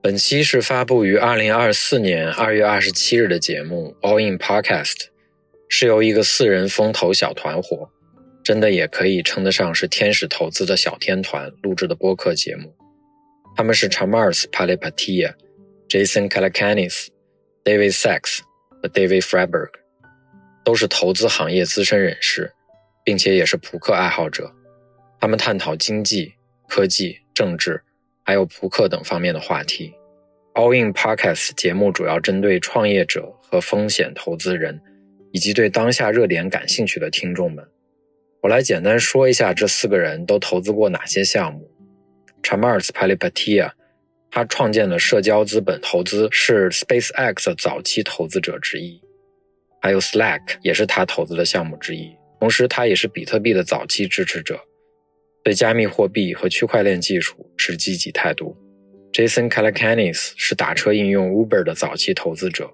本期是发布于二零二四年二月二十七日的节目《All In Podcast》，是由一个四人风投小团伙，真的也可以称得上是天使投资的小天团录制的播客节目。他们是 Chamars Palipatia、Jason Calacanis、David Sachs 和 David Freiberg。都是投资行业资深人士，并且也是扑克爱好者。他们探讨经济、科技、政治，还有扑克等方面的话题。All In Podcast 节目主要针对创业者和风险投资人，以及对当下热点感兴趣的听众们。我来简单说一下这四个人都投资过哪些项目。Chamars Palipatia，他创建的社交资本投资，是 SpaceX 的早期投资者之一。还有 Slack 也是他投资的项目之一，同时他也是比特币的早期支持者，对加密货币和区块链技术持积极态度。Jason Calacanis 是打车应用 Uber 的早期投资者，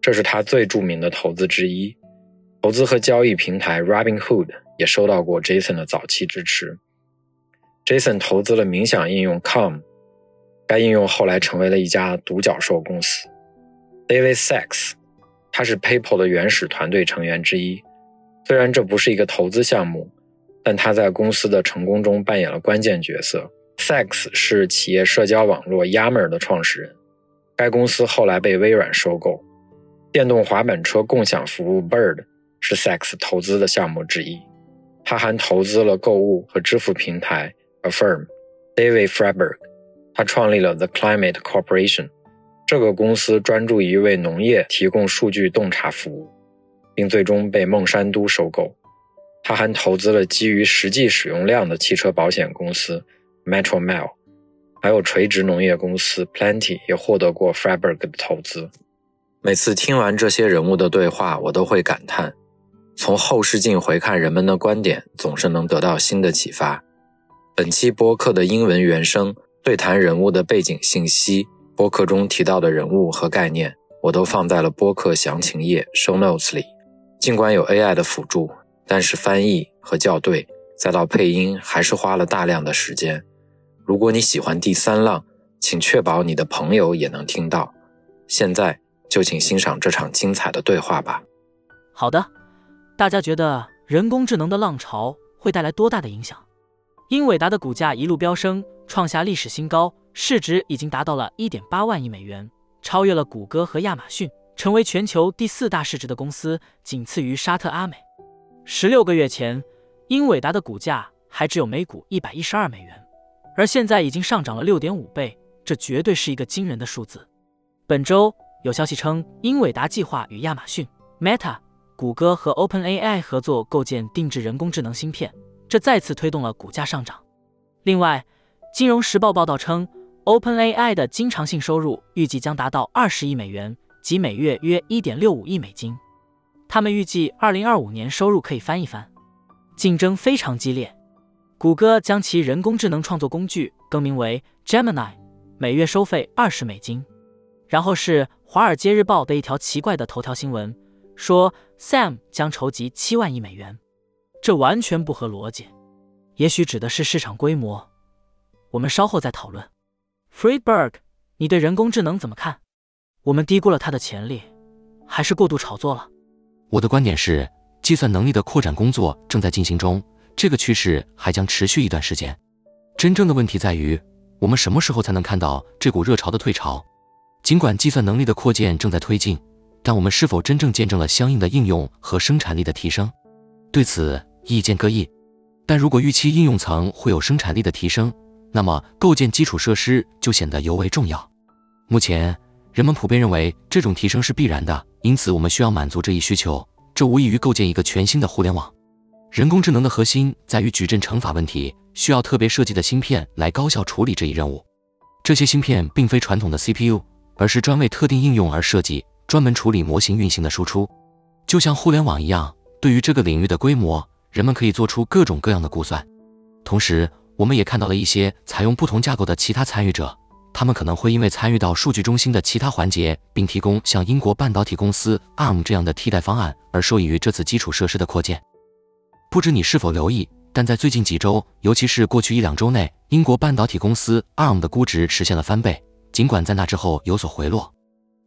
这是他最著名的投资之一。投资和交易平台 Robinhood 也收到过 Jason 的早期支持。Jason 投资了冥想应用 Calm，该应用后来成为了一家独角兽公司。David Sachs。他是 PayPal 的原始团队成员之一，虽然这不是一个投资项目，但他在公司的成功中扮演了关键角色。Sex 是企业社交网络 Yammer 的创始人，该公司后来被微软收购。电动滑板车共享服务 Bird 是 Sex 投资的项目之一，他还投资了购物和支付平台 Affirm。David Freiberg，他创立了 The Climate Corporation。这个公司专注于为农业提供数据洞察服务，并最终被孟山都收购。他还投资了基于实际使用量的汽车保险公司 Metromile，还有垂直农业公司 Plenty 也获得过 f r e b e r g 的投资。每次听完这些人物的对话，我都会感叹：从后视镜回看人们的观点，总是能得到新的启发。本期播客的英文原声对谈人物的背景信息。播客中提到的人物和概念，我都放在了播客详情页 show notes 里。尽管有 AI 的辅助，但是翻译和校对，再到配音，还是花了大量的时间。如果你喜欢第三浪，请确保你的朋友也能听到。现在就请欣赏这场精彩的对话吧。好的，大家觉得人工智能的浪潮会带来多大的影响？英伟达的股价一路飙升，创下历史新高。市值已经达到了一点八万亿美元，超越了谷歌和亚马逊，成为全球第四大市值的公司，仅次于沙特阿美。十六个月前，英伟达的股价还只有每股一百一十二美元，而现在已经上涨了六点五倍，这绝对是一个惊人的数字。本周有消息称，英伟达计划与亚马逊、Meta、谷歌和 OpenAI 合作构建定制人工智能芯片，这再次推动了股价上涨。另外，《金融时报》报道称。OpenAI 的经常性收入预计将达到二十亿美元，即每月约一点六五亿美金。他们预计二零二五年收入可以翻一番。竞争非常激烈，谷歌将其人工智能创作工具更名为 Gemini，每月收费二十美金。然后是《华尔街日报》的一条奇怪的头条新闻，说 Sam 将筹集七万亿美元，这完全不合逻辑。也许指的是市场规模，我们稍后再讨论。Friedberg，你对人工智能怎么看？我们低估了它的潜力，还是过度炒作了？我的观点是，计算能力的扩展工作正在进行中，这个趋势还将持续一段时间。真正的问题在于，我们什么时候才能看到这股热潮的退潮？尽管计算能力的扩建正在推进，但我们是否真正见证了相应的应用和生产力的提升？对此意见各异。但如果预期应用层会有生产力的提升，那么，构建基础设施就显得尤为重要。目前，人们普遍认为这种提升是必然的，因此我们需要满足这一需求。这无异于构建一个全新的互联网。人工智能的核心在于矩阵乘法问题，需要特别设计的芯片来高效处理这一任务。这些芯片并非传统的 CPU，而是专为特定应用而设计，专门处理模型运行的输出。就像互联网一样，对于这个领域的规模，人们可以做出各种各样的估算。同时，我们也看到了一些采用不同架构的其他参与者，他们可能会因为参与到数据中心的其他环节，并提供像英国半导体公司 ARM 这样的替代方案，而受益于这次基础设施的扩建。不知你是否留意，但在最近几周，尤其是过去一两周内，英国半导体公司 ARM 的估值实现了翻倍，尽管在那之后有所回落。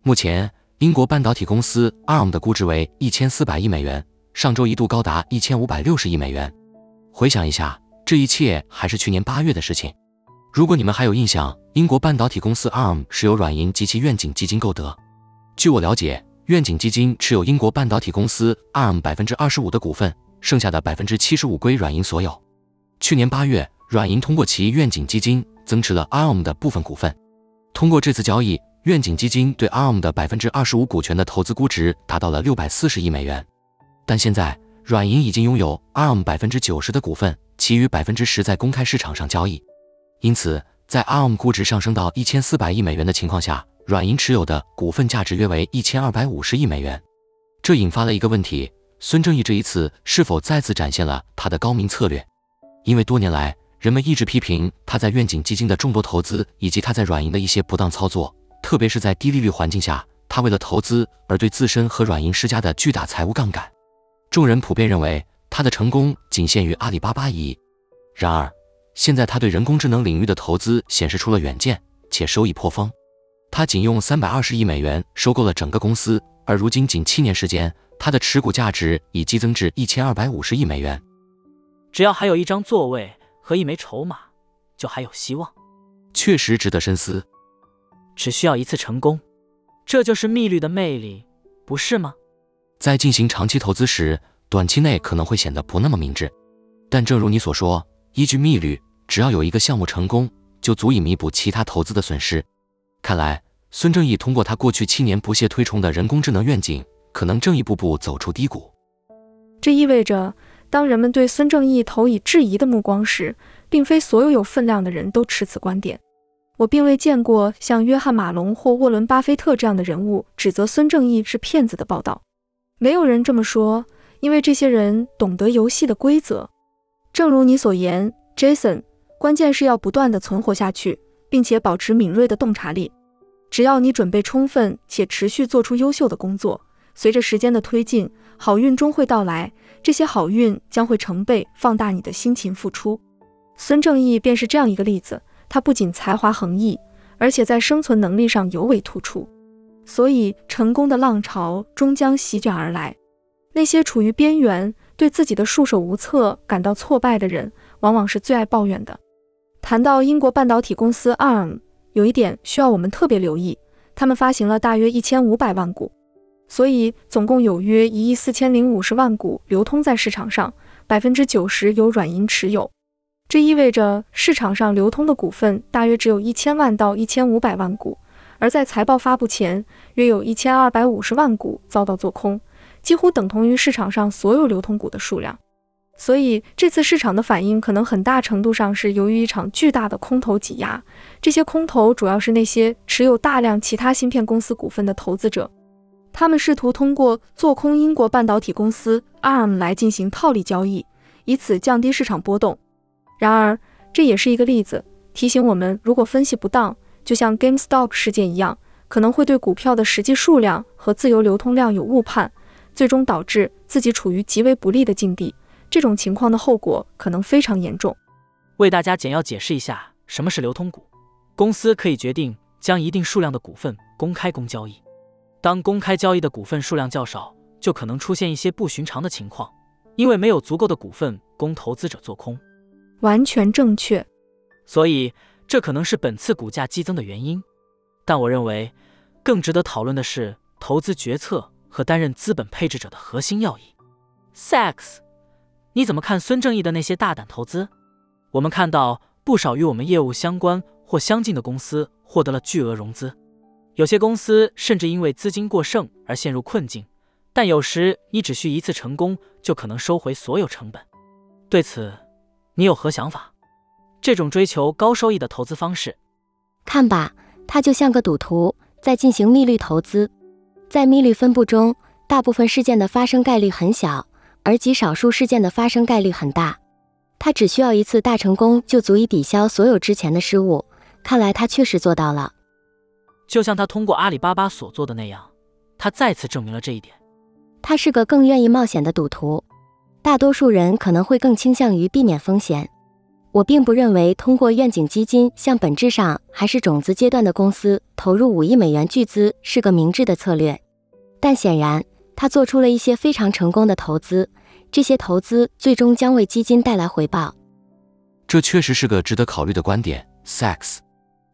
目前，英国半导体公司 ARM 的估值为一千四百亿美元，上周一度高达一千五百六十亿美元。回想一下。这一切还是去年八月的事情。如果你们还有印象，英国半导体公司 ARM 是由软银及其愿景基金购得。据我了解，愿景基金持有英国半导体公司 ARM 百分之二十五的股份，剩下的百分之七十五归软银所有。去年八月，软银通过其愿景基金增持了 ARM 的部分股份。通过这次交易，愿景基金对 ARM 的百分之二十五股权的投资估值达到了六百四十亿美元。但现在，软银已经拥有 ARM 百分之九十的股份。其余百分之十在公开市场上交易，因此在 ARM 估值上升到一千四百亿美元的情况下，软银持有的股份价值约为一千二百五十亿美元。这引发了一个问题：孙正义这一次是否再次展现了他的高明策略？因为多年来人们一直批评他在愿景基金的众多投资，以及他在软银的一些不当操作，特别是在低利率环境下，他为了投资而对自身和软银施加的巨大财务杠杆。众人普遍认为。他的成功仅限于阿里巴巴一役，然而，现在他对人工智能领域的投资显示出了远见，且收益颇丰。他仅用三百二十亿美元收购了整个公司，而如今仅七年时间，他的持股价值已激增至一千二百五十亿美元。只要还有一张座位和一枚筹码，就还有希望。确实值得深思。只需要一次成功，这就是密律的魅力，不是吗？在进行长期投资时。短期内可能会显得不那么明智，但正如你所说，依据密律，只要有一个项目成功，就足以弥补其他投资的损失。看来，孙正义通过他过去七年不懈推崇的人工智能愿景，可能正一步步走出低谷。这意味着，当人们对孙正义投以质疑的目光时，并非所有有分量的人都持此观点。我并未见过像约翰·马龙或沃伦·巴菲特这样的人物指责孙正义是骗子的报道。没有人这么说。因为这些人懂得游戏的规则，正如你所言，Jason，关键是要不断的存活下去，并且保持敏锐的洞察力。只要你准备充分且持续做出优秀的工作，随着时间的推进，好运终会到来。这些好运将会成倍放大你的辛勤付出。孙正义便是这样一个例子，他不仅才华横溢，而且在生存能力上尤为突出，所以成功的浪潮终将席卷而来。那些处于边缘、对自己的束手无策感到挫败的人，往往是最爱抱怨的。谈到英国半导体公司 ARM，有一点需要我们特别留意：他们发行了大约一千五百万股，所以总共有约一亿四千零五十万股流通在市场上，百分之九十由软银持有。这意味着市场上流通的股份大约只有一千万到一千五百万股，而在财报发布前，约有一千二百五十万股遭到做空。几乎等同于市场上所有流通股的数量，所以这次市场的反应可能很大程度上是由于一场巨大的空头挤压。这些空头主要是那些持有大量其他芯片公司股份的投资者，他们试图通过做空英国半导体公司 ARM 来进行套利交易，以此降低市场波动。然而，这也是一个例子，提醒我们，如果分析不当，就像 GameStop 事件一样，可能会对股票的实际数量和自由流通量有误判。最终导致自己处于极为不利的境地，这种情况的后果可能非常严重。为大家简要解释一下什么是流通股。公司可以决定将一定数量的股份公开供交易。当公开交易的股份数量较少，就可能出现一些不寻常的情况，因为没有足够的股份供投资者做空。完全正确。所以这可能是本次股价激增的原因。但我认为，更值得讨论的是投资决策。和担任资本配置者的核心要义。Sex，你怎么看孙正义的那些大胆投资？我们看到不少与我们业务相关或相近的公司获得了巨额融资，有些公司甚至因为资金过剩而陷入困境。但有时你只需一次成功，就可能收回所有成本。对此，你有何想法？这种追求高收益的投资方式，看吧，它就像个赌徒在进行利率投资。在密律分布中，大部分事件的发生概率很小，而极少数事件的发生概率很大。他只需要一次大成功就足以抵消所有之前的失误。看来他确实做到了。就像他通过阿里巴巴所做的那样，他再次证明了这一点。他是个更愿意冒险的赌徒。大多数人可能会更倾向于避免风险。我并不认为通过愿景基金向本质上还是种子阶段的公司投入五亿美元巨资是个明智的策略。但显然，他做出了一些非常成功的投资，这些投资最终将为基金带来回报。这确实是个值得考虑的观点，Sex。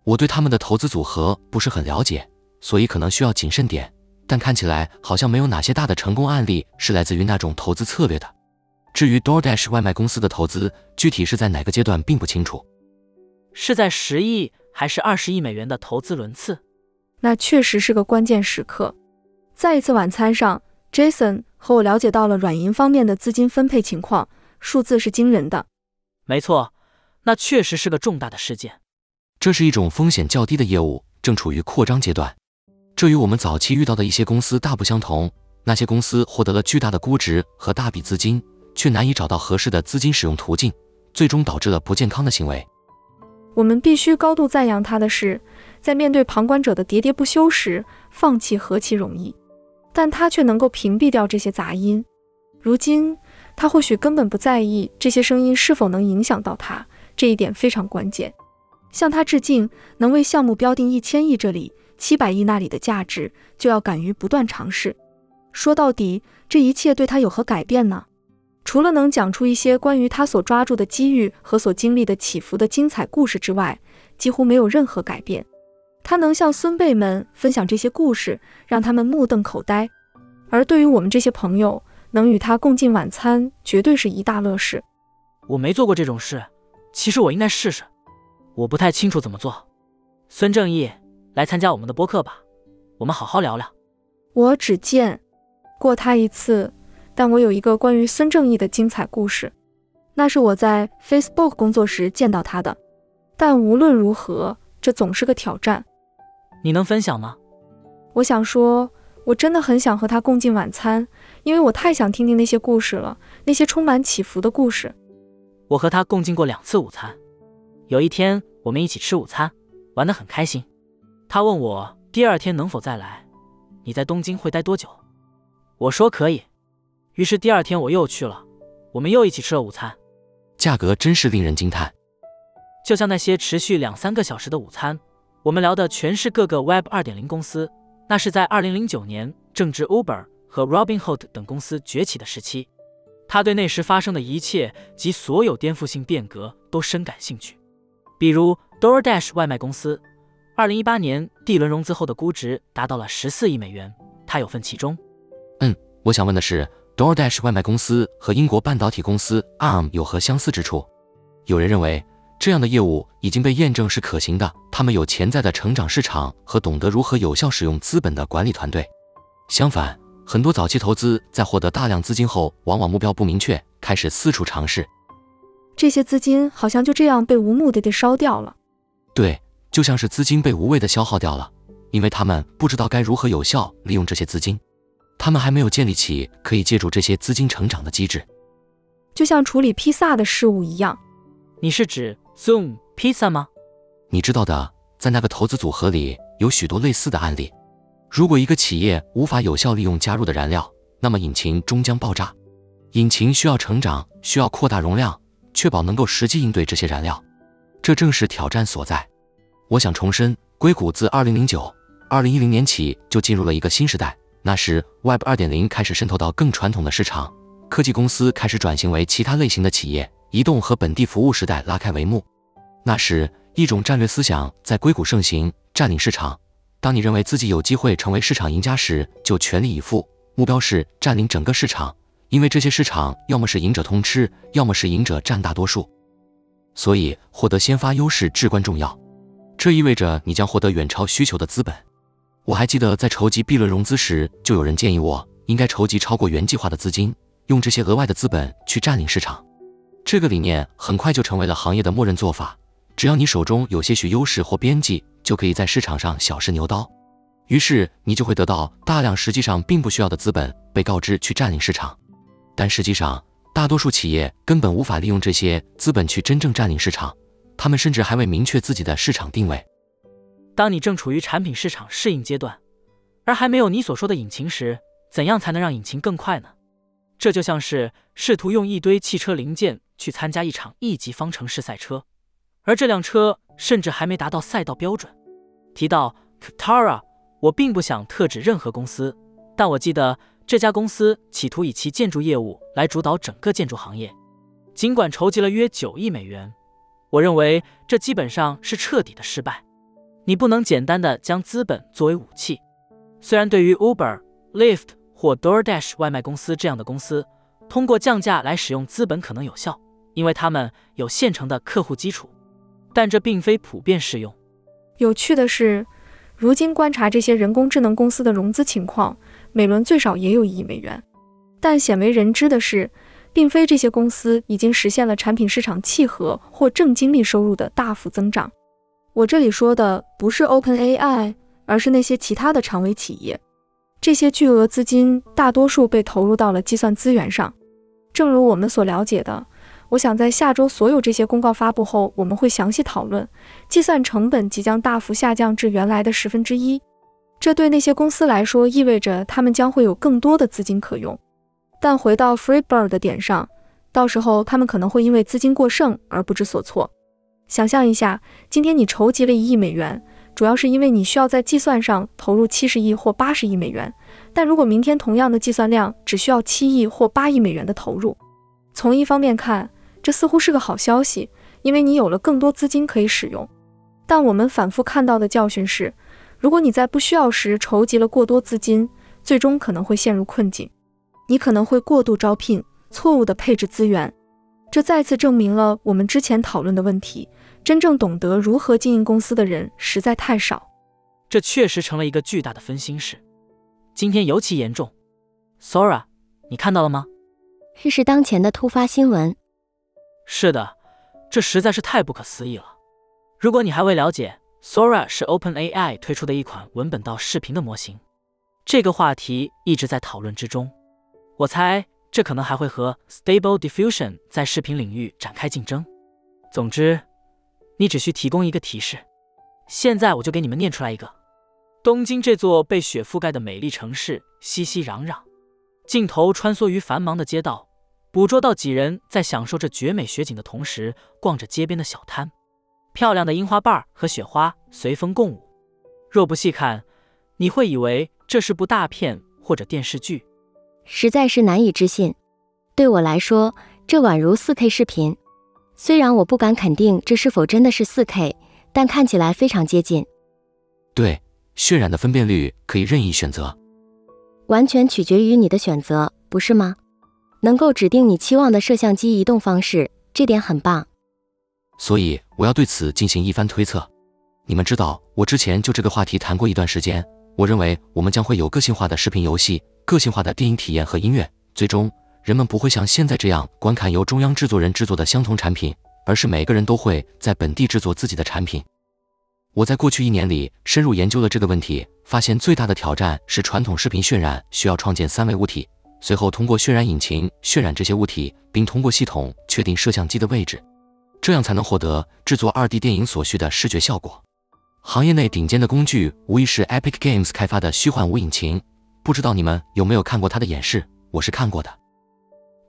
我对他们的投资组合不是很了解，所以可能需要谨慎点。但看起来好像没有哪些大的成功案例是来自于那种投资策略的。至于 DoorDash 外卖公司的投资，具体是在哪个阶段并不清楚。是在十亿还是二十亿美元的投资轮次？那确实是个关键时刻。在一次晚餐上，Jason 和我了解到了软银方面的资金分配情况，数字是惊人的。没错，那确实是个重大的事件。这是一种风险较低的业务，正处于扩张阶段。这与我们早期遇到的一些公司大不相同。那些公司获得了巨大的估值和大笔资金，却难以找到合适的资金使用途径，最终导致了不健康的行为。我们必须高度赞扬他的是，在面对旁观者的喋喋不休时，放弃何其容易。但他却能够屏蔽掉这些杂音。如今，他或许根本不在意这些声音是否能影响到他，这一点非常关键。向他致敬，能为项目标定一千亿这里、七百亿那里的价值，就要敢于不断尝试。说到底，这一切对他有何改变呢？除了能讲出一些关于他所抓住的机遇和所经历的起伏的精彩故事之外，几乎没有任何改变。他能向孙辈们分享这些故事，让他们目瞪口呆。而对于我们这些朋友，能与他共进晚餐，绝对是一大乐事。我没做过这种事，其实我应该试试。我不太清楚怎么做。孙正义，来参加我们的播客吧，我们好好聊聊。我只见过他一次，但我有一个关于孙正义的精彩故事。那是我在 Facebook 工作时见到他的。但无论如何，这总是个挑战。你能分享吗？我想说，我真的很想和他共进晚餐，因为我太想听听那些故事了，那些充满起伏的故事。我和他共进过两次午餐。有一天，我们一起吃午餐，玩得很开心。他问我第二天能否再来。你在东京会待多久？我说可以。于是第二天我又去了，我们又一起吃了午餐。价格真是令人惊叹。就像那些持续两三个小时的午餐，我们聊的全是各个 Web 二点零公司。那是在二零零九年正值 Uber 和 Robinhood 等公司崛起的时期。他对那时发生的一切及所有颠覆性变革都深感兴趣。比如 DoorDash 外卖公司，二零一八年 D 轮融资后的估值达到了十四亿美元，他有份其中。嗯，我想问的是，DoorDash 外卖公司和英国半导体公司 ARM 有何相似之处？有人认为这样的业务已经被验证是可行的，他们有潜在的成长市场和懂得如何有效使用资本的管理团队。相反，很多早期投资在获得大量资金后，往往目标不明确，开始四处尝试。这些资金好像就这样被无目的的烧掉了。对，就像是资金被无谓的消耗掉了，因为他们不知道该如何有效利用这些资金，他们还没有建立起可以借助这些资金成长的机制。就像处理披萨的事物一样。你是指 Zoom Pizza 吗？你知道的，在那个投资组合里有许多类似的案例。如果一个企业无法有效利用加入的燃料，那么引擎终将爆炸。引擎需要成长，需要扩大容量。确保能够实际应对这些燃料，这正是挑战所在。我想重申，硅谷自2009、2010年起就进入了一个新时代。那时，Web 2.0开始渗透到更传统的市场，科技公司开始转型为其他类型的企业，移动和本地服务时代拉开帷幕。那时，一种战略思想在硅谷盛行：占领市场。当你认为自己有机会成为市场赢家时，就全力以赴，目标是占领整个市场。因为这些市场要么是赢者通吃，要么是赢者占大多数，所以获得先发优势至关重要。这意味着你将获得远超需求的资本。我还记得在筹集 B 轮融资时，就有人建议我应该筹集超过原计划的资金，用这些额外的资本去占领市场。这个理念很快就成为了行业的默认做法。只要你手中有些许优势或边际，就可以在市场上小试牛刀。于是你就会得到大量实际上并不需要的资本被告知去占领市场，但实际上大多数企业根本无法利用这些资本去真正占领市场，他们甚至还未明确自己的市场定位。当你正处于产品市场适应阶段，而还没有你所说的引擎时，怎样才能让引擎更快呢？这就像是试图用一堆汽车零件去参加一场一级方程式赛车，而这辆车甚至还没达到赛道标准。提到 Katara，我并不想特指任何公司，但我记得这家公司企图以其建筑业务来主导整个建筑行业，尽管筹集了约九亿美元，我认为这基本上是彻底的失败。你不能简单的将资本作为武器，虽然对于 Uber、Lyft。或 DoorDash 外卖公司这样的公司，通过降价来使用资本可能有效，因为他们有现成的客户基础，但这并非普遍适用。有趣的是，如今观察这些人工智能公司的融资情况，每轮最少也有一亿美元。但鲜为人知的是，并非这些公司已经实现了产品市场契合或正经历收入的大幅增长。我这里说的不是 OpenAI，而是那些其他的长尾企业。这些巨额资金大多数被投入到了计算资源上。正如我们所了解的，我想在下周所有这些公告发布后，我们会详细讨论计算成本即将大幅下降至原来的十分之一。这对那些公司来说意味着他们将会有更多的资金可用。但回到 Freebird 的点上，到时候他们可能会因为资金过剩而不知所措。想象一下，今天你筹集了一亿美元。主要是因为你需要在计算上投入七十亿或八十亿美元，但如果明天同样的计算量只需要七亿或八亿美元的投入，从一方面看，这似乎是个好消息，因为你有了更多资金可以使用。但我们反复看到的教训是，如果你在不需要时筹集了过多资金，最终可能会陷入困境。你可能会过度招聘，错误的配置资源，这再次证明了我们之前讨论的问题。真正懂得如何经营公司的人实在太少，这确实成了一个巨大的分心事。今天尤其严重。Sora，你看到了吗？这是当前的突发新闻。是的，这实在是太不可思议了。如果你还未了解，Sora 是 OpenAI 推出的一款文本到视频的模型。这个话题一直在讨论之中。我猜这可能还会和 Stable Diffusion 在视频领域展开竞争。总之。你只需提供一个提示，现在我就给你们念出来一个：东京这座被雪覆盖的美丽城市，熙熙攘攘，镜头穿梭于繁忙的街道，捕捉到几人在享受着绝美雪景的同时，逛着街边的小摊，漂亮的樱花瓣和雪花随风共舞。若不细看，你会以为这是部大片或者电视剧，实在是难以置信。对我来说，这宛如 4K 视频。虽然我不敢肯定这是否真的是 4K，但看起来非常接近。对，渲染的分辨率可以任意选择，完全取决于你的选择，不是吗？能够指定你期望的摄像机移动方式，这点很棒。所以我要对此进行一番推测。你们知道，我之前就这个话题谈过一段时间。我认为我们将会有个性化的视频游戏、个性化的电影体验和音乐，最终。人们不会像现在这样观看由中央制作人制作的相同产品，而是每个人都会在本地制作自己的产品。我在过去一年里深入研究了这个问题，发现最大的挑战是传统视频渲染需要创建三维物体，随后通过渲染引擎渲染这些物体，并通过系统确定摄像机的位置，这样才能获得制作二 D 电影所需的视觉效果。行业内顶尖的工具无疑是 Epic Games 开发的虚幻五引擎，不知道你们有没有看过它的演示？我是看过的。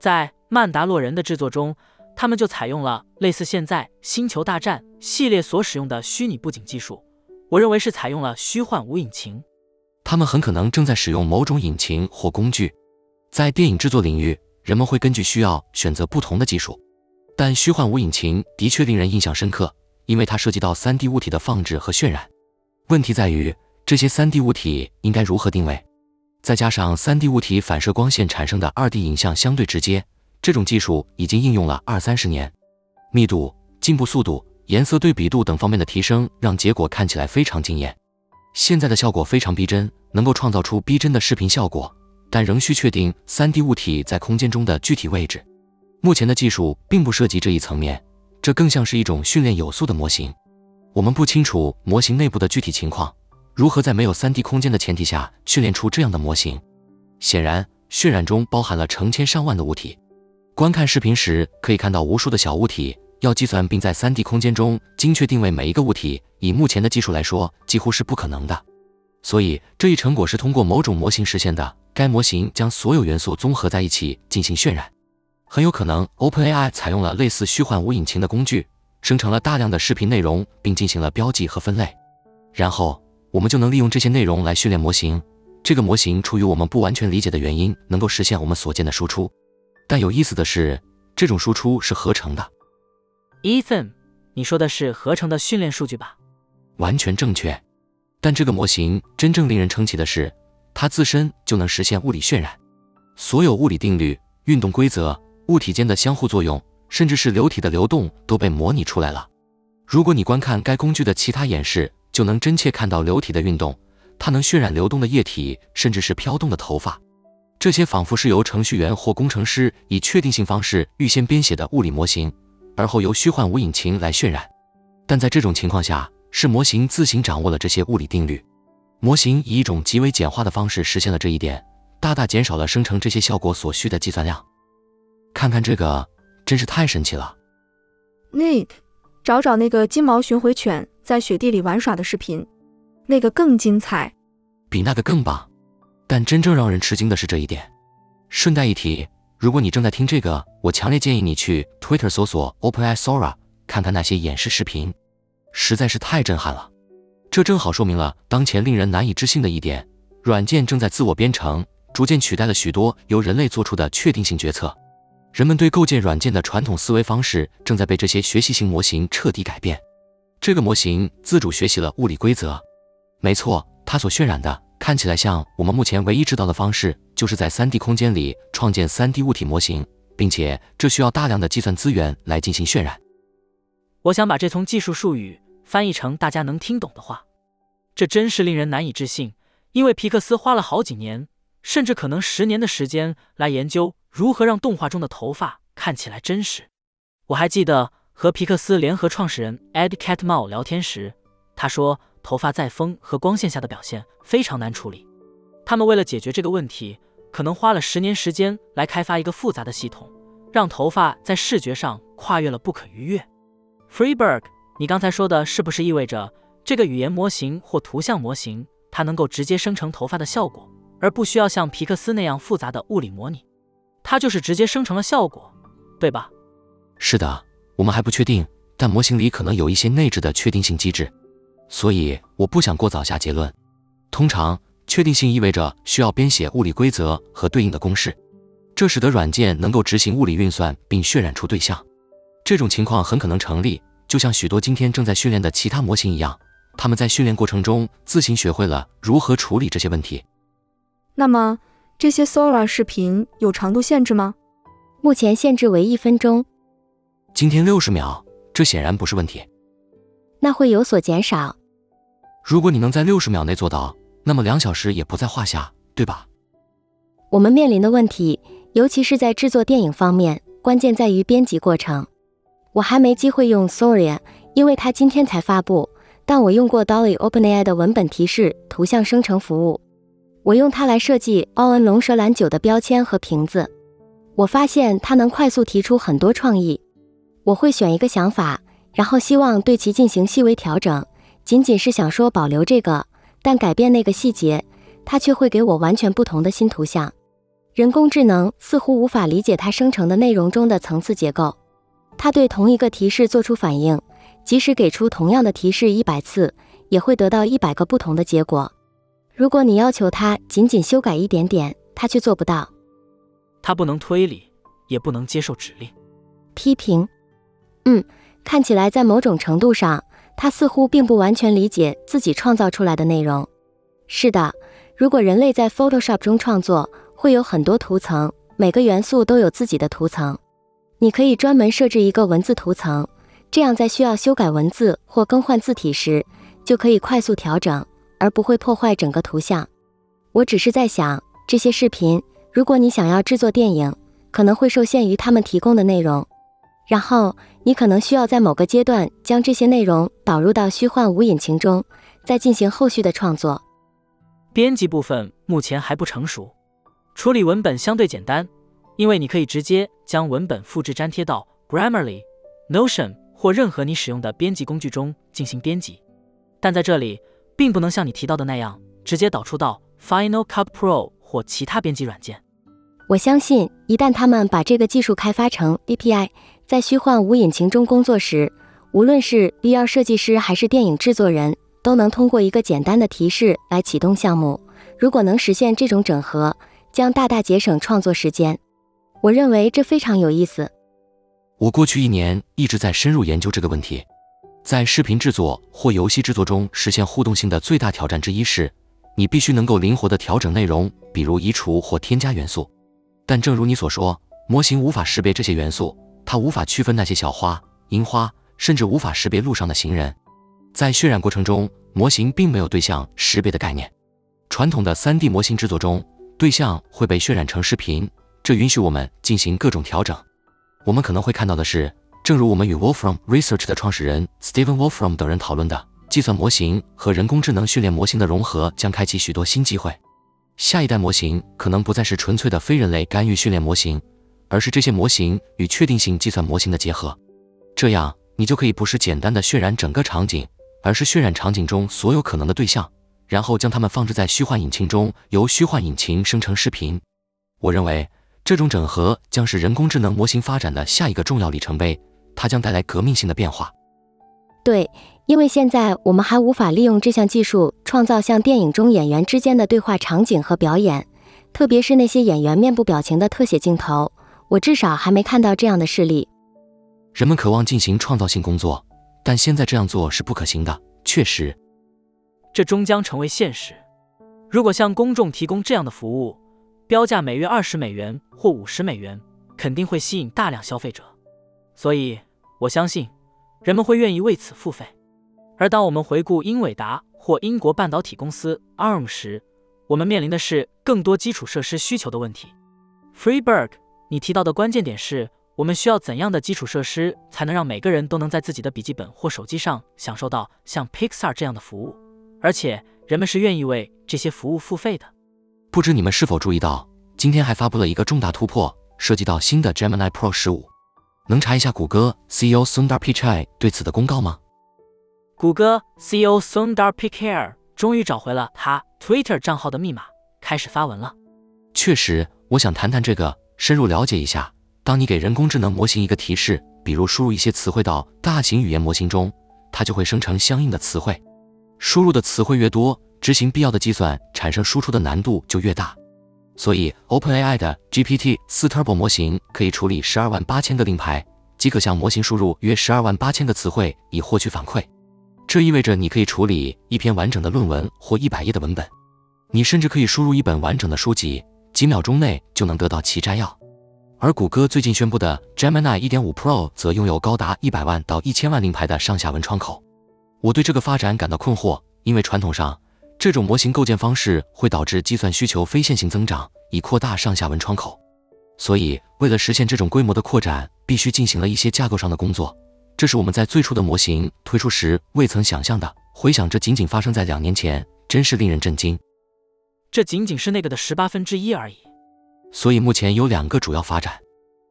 在《曼达洛人》的制作中，他们就采用了类似现在《星球大战》系列所使用的虚拟布景技术。我认为是采用了虚幻五引擎。他们很可能正在使用某种引擎或工具。在电影制作领域，人们会根据需要选择不同的技术，但虚幻五引擎的确令人印象深刻，因为它涉及到 3D 物体的放置和渲染。问题在于，这些 3D 物体应该如何定位？再加上 3D 物体反射光线产生的 2D 影像相对直接，这种技术已经应用了二三十年。密度、进步速度、颜色对比度等方面的提升，让结果看起来非常惊艳。现在的效果非常逼真，能够创造出逼真的视频效果，但仍需确定 3D 物体在空间中的具体位置。目前的技术并不涉及这一层面，这更像是一种训练有素的模型。我们不清楚模型内部的具体情况。如何在没有 3D 空间的前提下训练出这样的模型。显然，渲染中包含了成千上万的物体。观看视频时可以看到无数的小物体，要计算并在 3D 空间中精确定位每一个物体，以目前的技术来说，几乎是不可能的。所以，这一成果是通过某种模型实现的。该模型将所有元素综合在一起进行渲染。很有可能，OpenAI 采用了类似虚幻无引擎的工具，生成了大量的视频内容，并进行了标记和分类。然后，我们就能利用这些内容来训练模型。这个模型出于我们不完全理解的原因，能够实现我们所见的输出。但有意思的是，这种输出是合成的。Ethan，你说的是合成的训练数据吧？完全正确。但这个模型真正令人称奇的是，它自身就能实现物理渲染，所有物理定律、运动规则、物体间的相互作用，甚至是流体的流动都被模拟出来了。如果你观看该工具的其他演示，就能真切看到流体的运动。它能渲染流动的液体，甚至是飘动的头发，这些仿佛是由程序员或工程师以确定性方式预先编写的物理模型，而后由虚幻五引擎来渲染。但在这种情况下，是模型自行掌握了这些物理定律。模型以一种极为简化的方式实现了这一点，大大减少了生成这些效果所需的计算量。看看这个，真是太神奇了。Nick，找找那个金毛巡回犬在雪地里玩耍的视频。那个更精彩，比那个更棒。但真正让人吃惊的是这一点。顺带一提，如果你正在听这个，我强烈建议你去 Twitter 搜索 OpenAI Sora，看看那些演示视频，实在是太震撼了。这正好说明了当前令人难以置信的一点：软件正在自我编程，逐渐取代了许多由人类做出的确定性决策。人们对构建软件的传统思维方式正在被这些学习型模型彻底改变。这个模型自主学习了物理规则。没错，它所渲染的看起来像我们目前唯一知道的方式，就是在 3D 空间里创建 3D 物体模型，并且这需要大量的计算资源来进行渲染。我想把这从技术术语翻译成大家能听懂的话，这真是令人难以置信。因为皮克斯花了好几年，甚至可能十年的时间来研究如何让动画中的头发看起来真实。我还记得和皮克斯联合创始人 Ed Catmull 聊天时，他说。头发在风和光线下的表现非常难处理。他们为了解决这个问题，可能花了十年时间来开发一个复杂的系统，让头发在视觉上跨越了不可逾越。Freeberg，你刚才说的是不是意味着这个语言模型或图像模型，它能够直接生成头发的效果，而不需要像皮克斯那样复杂的物理模拟？它就是直接生成了效果，对吧？是的，我们还不确定，但模型里可能有一些内置的确定性机制。所以我不想过早下结论。通常，确定性意味着需要编写物理规则和对应的公式，这使得软件能够执行物理运算并渲染出对象。这种情况很可能成立，就像许多今天正在训练的其他模型一样，他们在训练过程中自行学会了如何处理这些问题。那么，这些 Sora 视频有长度限制吗？目前限制为一分钟。今天六十秒，这显然不是问题。那会有所减少。如果你能在六十秒内做到，那么两小时也不在话下，对吧？我们面临的问题，尤其是在制作电影方面，关键在于编辑过程。我还没机会用 Sora，因为它今天才发布。但我用过 Dolly OpenAI 的文本提示图像生成服务，我用它来设计奥恩龙舌兰酒的标签和瓶子。我发现它能快速提出很多创意。我会选一个想法，然后希望对其进行细微调整。仅仅是想说保留这个，但改变那个细节，它却会给我完全不同的新图像。人工智能似乎无法理解它生成的内容中的层次结构。它对同一个提示做出反应，即使给出同样的提示一百次，也会得到一百个不同的结果。如果你要求他仅仅修改一点点，他却做不到。他不能推理，也不能接受指令。批评。嗯，看起来在某种程度上。他似乎并不完全理解自己创造出来的内容。是的，如果人类在 Photoshop 中创作，会有很多图层，每个元素都有自己的图层。你可以专门设置一个文字图层，这样在需要修改文字或更换字体时，就可以快速调整，而不会破坏整个图像。我只是在想，这些视频，如果你想要制作电影，可能会受限于他们提供的内容。然后你可能需要在某个阶段将这些内容导入到虚幻五引擎中，再进行后续的创作。编辑部分目前还不成熟，处理文本相对简单，因为你可以直接将文本复制粘贴到 Grammarly、Notion 或任何你使用的编辑工具中进行编辑。但在这里，并不能像你提到的那样直接导出到 Final Cut Pro 或其他编辑软件。我相信，一旦他们把这个技术开发成 API，在虚幻无引擎中工作时，无论是 VR 设计师还是电影制作人。都能通过一个简单的提示来启动项目。如果能实现这种整合，将大大节省创作时间。我认为这非常有意思。我过去一年一直在深入研究这个问题。在视频制作或游戏制作中实现互动性的最大挑战之一是，你必须能够灵活地调整内容，比如移除或添加元素。但正如你所说，模型无法识别这些元素，它无法区分那些小花、樱花，甚至无法识别路上的行人。在渲染过程中，模型并没有对象识别的概念。传统的 3D 模型制作中，对象会被渲染成视频，这允许我们进行各种调整。我们可能会看到的是，正如我们与 Wolfram Research 的创始人 Stephen Wolfram 等人讨论的，计算模型和人工智能训练模型的融合将开启许多新机会。下一代模型可能不再是纯粹的非人类干预训练模型，而是这些模型与确定性计算模型的结合。这样，你就可以不是简单的渲染整个场景。而是渲染场景中所有可能的对象，然后将它们放置在虚幻引擎中，由虚幻引擎生成视频。我认为这种整合将是人工智能模型发展的下一个重要里程碑，它将带来革命性的变化。对，因为现在我们还无法利用这项技术创造像电影中演员之间的对话场景和表演，特别是那些演员面部表情的特写镜头。我至少还没看到这样的事例。人们渴望进行创造性工作。但现在这样做是不可行的。确实，这终将成为现实。如果向公众提供这样的服务，标价每月二十美元或五十美元，肯定会吸引大量消费者。所以，我相信人们会愿意为此付费。而当我们回顾英伟达或英国半导体公司 ARM 时，我们面临的是更多基础设施需求的问题。Freeberg，你提到的关键点是。我们需要怎样的基础设施才能让每个人都能在自己的笔记本或手机上享受到像 Pixar 这样的服务？而且人们是愿意为这些服务付费的。不知你们是否注意到，今天还发布了一个重大突破，涉及到新的 Gemini Pro 十五。能查一下谷歌 CEO Sundar Pichai 对此的公告吗？谷歌 CEO Sundar Pichai 终于找回了他 Twitter 账号的密码，开始发文了。确实，我想谈谈这个，深入了解一下。当你给人工智能模型一个提示，比如输入一些词汇到大型语言模型中，它就会生成相应的词汇。输入的词汇越多，执行必要的计算产生输出的难度就越大。所以，OpenAI 的 GPT 四 Turbo 模型可以处理十二万八千个令牌，即可向模型输入约十二万八千个词汇以获取反馈。这意味着你可以处理一篇完整的论文或一百页的文本。你甚至可以输入一本完整的书籍，几秒钟内就能得到其摘要。而谷歌最近宣布的 Gemini 1.5 Pro 则拥有高达一百万到一千万令牌的上下文窗口。我对这个发展感到困惑，因为传统上这种模型构建方式会导致计算需求非线性增长，以扩大上下文窗口。所以，为了实现这种规模的扩展，必须进行了一些架构上的工作。这是我们在最初的模型推出时未曾想象的。回想这仅仅发生在两年前，真是令人震惊。这仅仅是那个的十八分之一而已。所以目前有两个主要发展。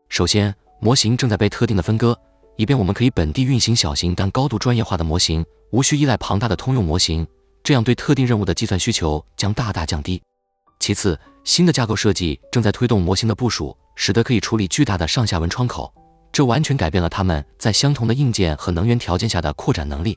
首先，模型正在被特定的分割，以便我们可以本地运行小型但高度专业化的模型，无需依赖庞大的通用模型。这样对特定任务的计算需求将大大降低。其次，新的架构设计正在推动模型的部署，使得可以处理巨大的上下文窗口。这完全改变了他们在相同的硬件和能源条件下的扩展能力。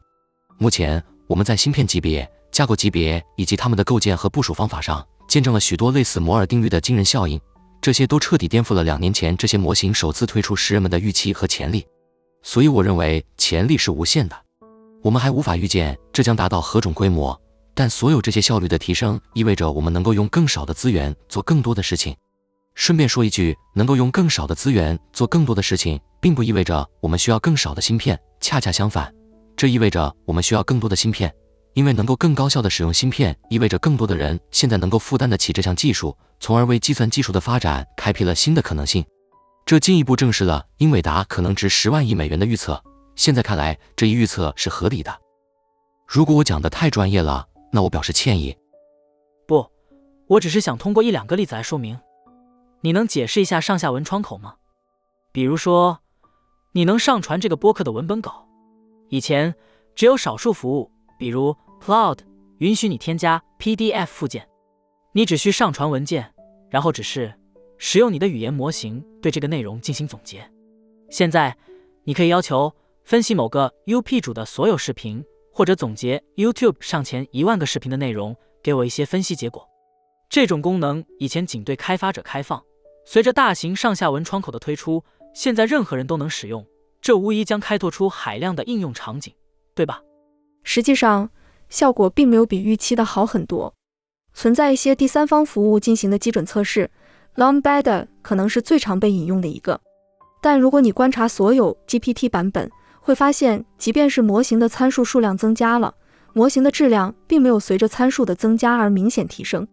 目前，我们在芯片级别、架构级别以及它们的构建和部署方法上，见证了许多类似摩尔定律的惊人效应。这些都彻底颠覆了两年前这些模型首次推出时人们的预期和潜力，所以我认为潜力是无限的。我们还无法预见这将达到何种规模，但所有这些效率的提升意味着我们能够用更少的资源做更多的事情。顺便说一句，能够用更少的资源做更多的事情，并不意味着我们需要更少的芯片，恰恰相反，这意味着我们需要更多的芯片。因为能够更高效地使用芯片，意味着更多的人现在能够负担得起这项技术，从而为计算技术的发展开辟了新的可能性。这进一步证实了英伟达可能值十万亿美元的预测。现在看来，这一预测是合理的。如果我讲的太专业了，那我表示歉意。不，我只是想通过一两个例子来说明。你能解释一下上下文窗口吗？比如说，你能上传这个播客的文本稿。以前只有少数服务，比如 Cloud，允许你添加 PDF 附件，你只需上传文件，然后只是使用你的语言模型对这个内容进行总结。现在，你可以要求分析某个 UP 主的所有视频。或者总结 YouTube 上前一万个视频的内容，给我一些分析结果。这种功能以前仅对开发者开放，随着大型上下文窗口的推出，现在任何人都能使用。这无疑将开拓出海量的应用场景，对吧？实际上，效果并没有比预期的好很多。存在一些第三方服务进行的基准测试，Long Beta 可能是最常被引用的一个。但如果你观察所有 GPT 版本，会发现，即便是模型的参数数量增加了，模型的质量并没有随着参数的增加而明显提升，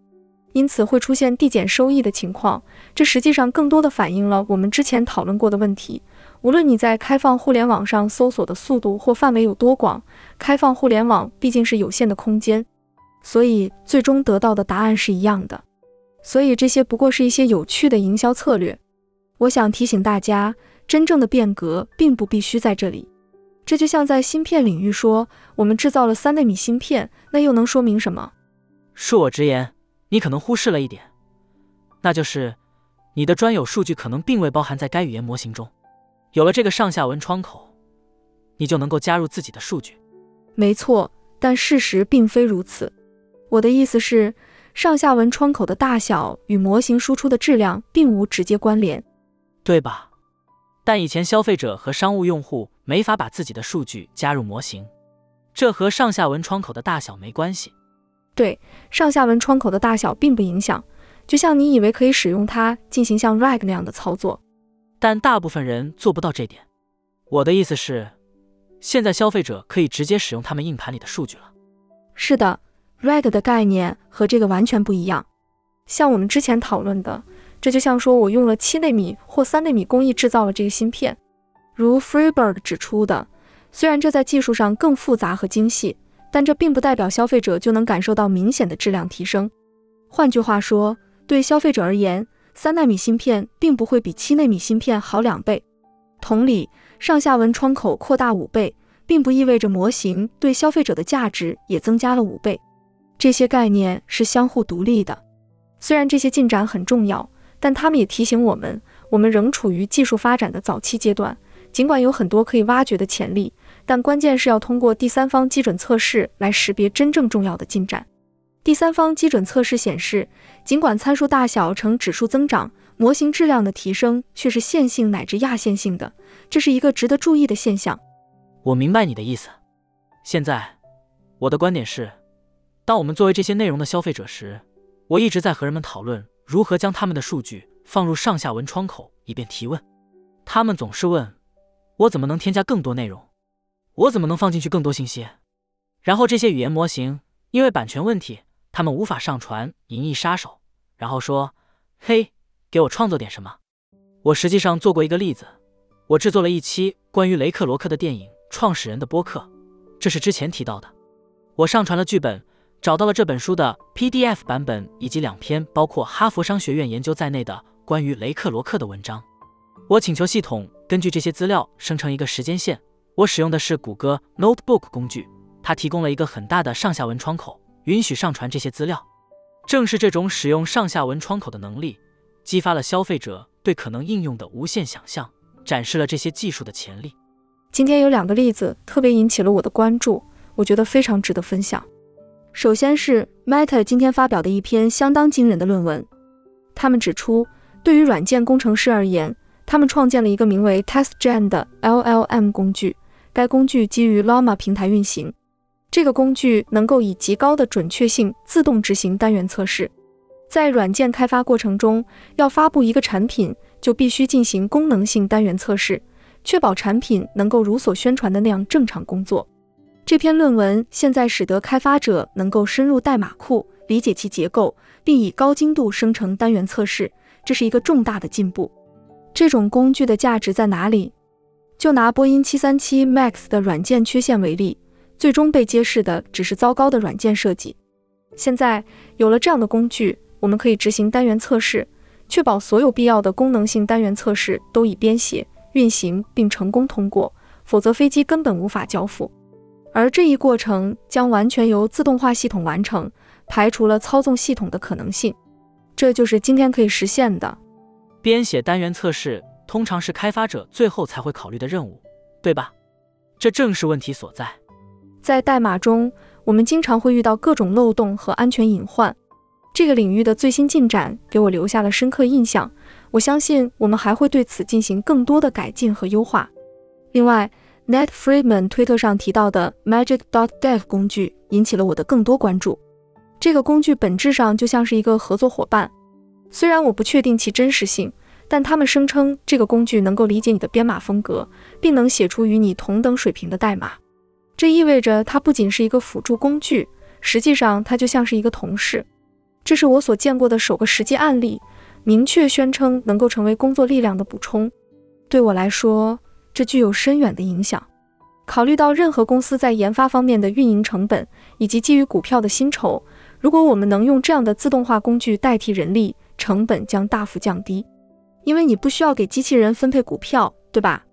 因此会出现递减收益的情况。这实际上更多的反映了我们之前讨论过的问题：无论你在开放互联网上搜索的速度或范围有多广，开放互联网毕竟是有限的空间，所以最终得到的答案是一样的。所以这些不过是一些有趣的营销策略。我想提醒大家，真正的变革并不必须在这里。这就像在芯片领域说，我们制造了三纳米芯片，那又能说明什么？恕我直言，你可能忽视了一点，那就是你的专有数据可能并未包含在该语言模型中。有了这个上下文窗口，你就能够加入自己的数据。没错，但事实并非如此。我的意思是，上下文窗口的大小与模型输出的质量并无直接关联，对吧？但以前消费者和商务用户没法把自己的数据加入模型，这和上下文窗口的大小没关系。对，上下文窗口的大小并不影响，就像你以为可以使用它进行像 RAG 那样的操作，但大部分人做不到这点。我的意思是，现在消费者可以直接使用他们硬盘里的数据了。是的，RAG 的概念和这个完全不一样。像我们之前讨论的。这就像说我用了七纳米或三纳米工艺制造了这个芯片，如 Freebird 指出的，虽然这在技术上更复杂和精细，但这并不代表消费者就能感受到明显的质量提升。换句话说，对消费者而言，三纳米芯片并不会比七纳米芯片好两倍。同理，上下文窗口扩大五倍，并不意味着模型对消费者的价值也增加了五倍。这些概念是相互独立的。虽然这些进展很重要。但他们也提醒我们，我们仍处于技术发展的早期阶段。尽管有很多可以挖掘的潜力，但关键是要通过第三方基准测试来识别真正重要的进展。第三方基准测试显示，尽管参数大小呈指数增长，模型质量的提升却是线性乃至亚线性的，这是一个值得注意的现象。我明白你的意思。现在，我的观点是，当我们作为这些内容的消费者时，我一直在和人们讨论。如何将他们的数据放入上下文窗口，以便提问？他们总是问我怎么能添加更多内容，我怎么能放进去更多信息？然后这些语言模型因为版权问题，他们无法上传《银翼杀手》，然后说：“嘿，给我创作点什么。”我实际上做过一个例子，我制作了一期关于雷克罗克的电影创始人的播客，这是之前提到的。我上传了剧本。找到了这本书的 PDF 版本，以及两篇包括哈佛商学院研究在内的关于雷克罗克的文章。我请求系统根据这些资料生成一个时间线。我使用的是谷歌 Notebook 工具，它提供了一个很大的上下文窗口，允许上传这些资料。正是这种使用上下文窗口的能力，激发了消费者对可能应用的无限想象，展示了这些技术的潜力。今天有两个例子特别引起了我的关注，我觉得非常值得分享。首先是 Meta 今天发表的一篇相当惊人的论文。他们指出，对于软件工程师而言，他们创建了一个名为 TestGen 的 LLM 工具。该工具基于 Llama 平台运行。这个工具能够以极高的准确性自动执行单元测试。在软件开发过程中，要发布一个产品，就必须进行功能性单元测试，确保产品能够如所宣传的那样正常工作。这篇论文现在使得开发者能够深入代码库，理解其结构，并以高精度生成单元测试，这是一个重大的进步。这种工具的价值在哪里？就拿波音737 MAX 的软件缺陷为例，最终被揭示的只是糟糕的软件设计。现在有了这样的工具，我们可以执行单元测试，确保所有必要的功能性单元测试都已编写、运行并成功通过，否则飞机根本无法交付。而这一过程将完全由自动化系统完成，排除了操纵系统的可能性。这就是今天可以实现的。编写单元测试通常是开发者最后才会考虑的任务，对吧？这正是问题所在。在代码中，我们经常会遇到各种漏洞和安全隐患。这个领域的最新进展给我留下了深刻印象。我相信我们还会对此进行更多的改进和优化。另外 Net Friedman 推特上提到的 Magic Dot Dev 工具引起了我的更多关注。这个工具本质上就像是一个合作伙伴。虽然我不确定其真实性，但他们声称这个工具能够理解你的编码风格，并能写出与你同等水平的代码。这意味着它不仅是一个辅助工具，实际上它就像是一个同事。这是我所见过的首个实际案例，明确宣称能够成为工作力量的补充。对我来说，这具有深远的影响。考虑到任何公司在研发方面的运营成本以及基于股票的薪酬，如果我们能用这样的自动化工具代替人力，成本将大幅降低，因为你不需要给机器人分配股票，对吧？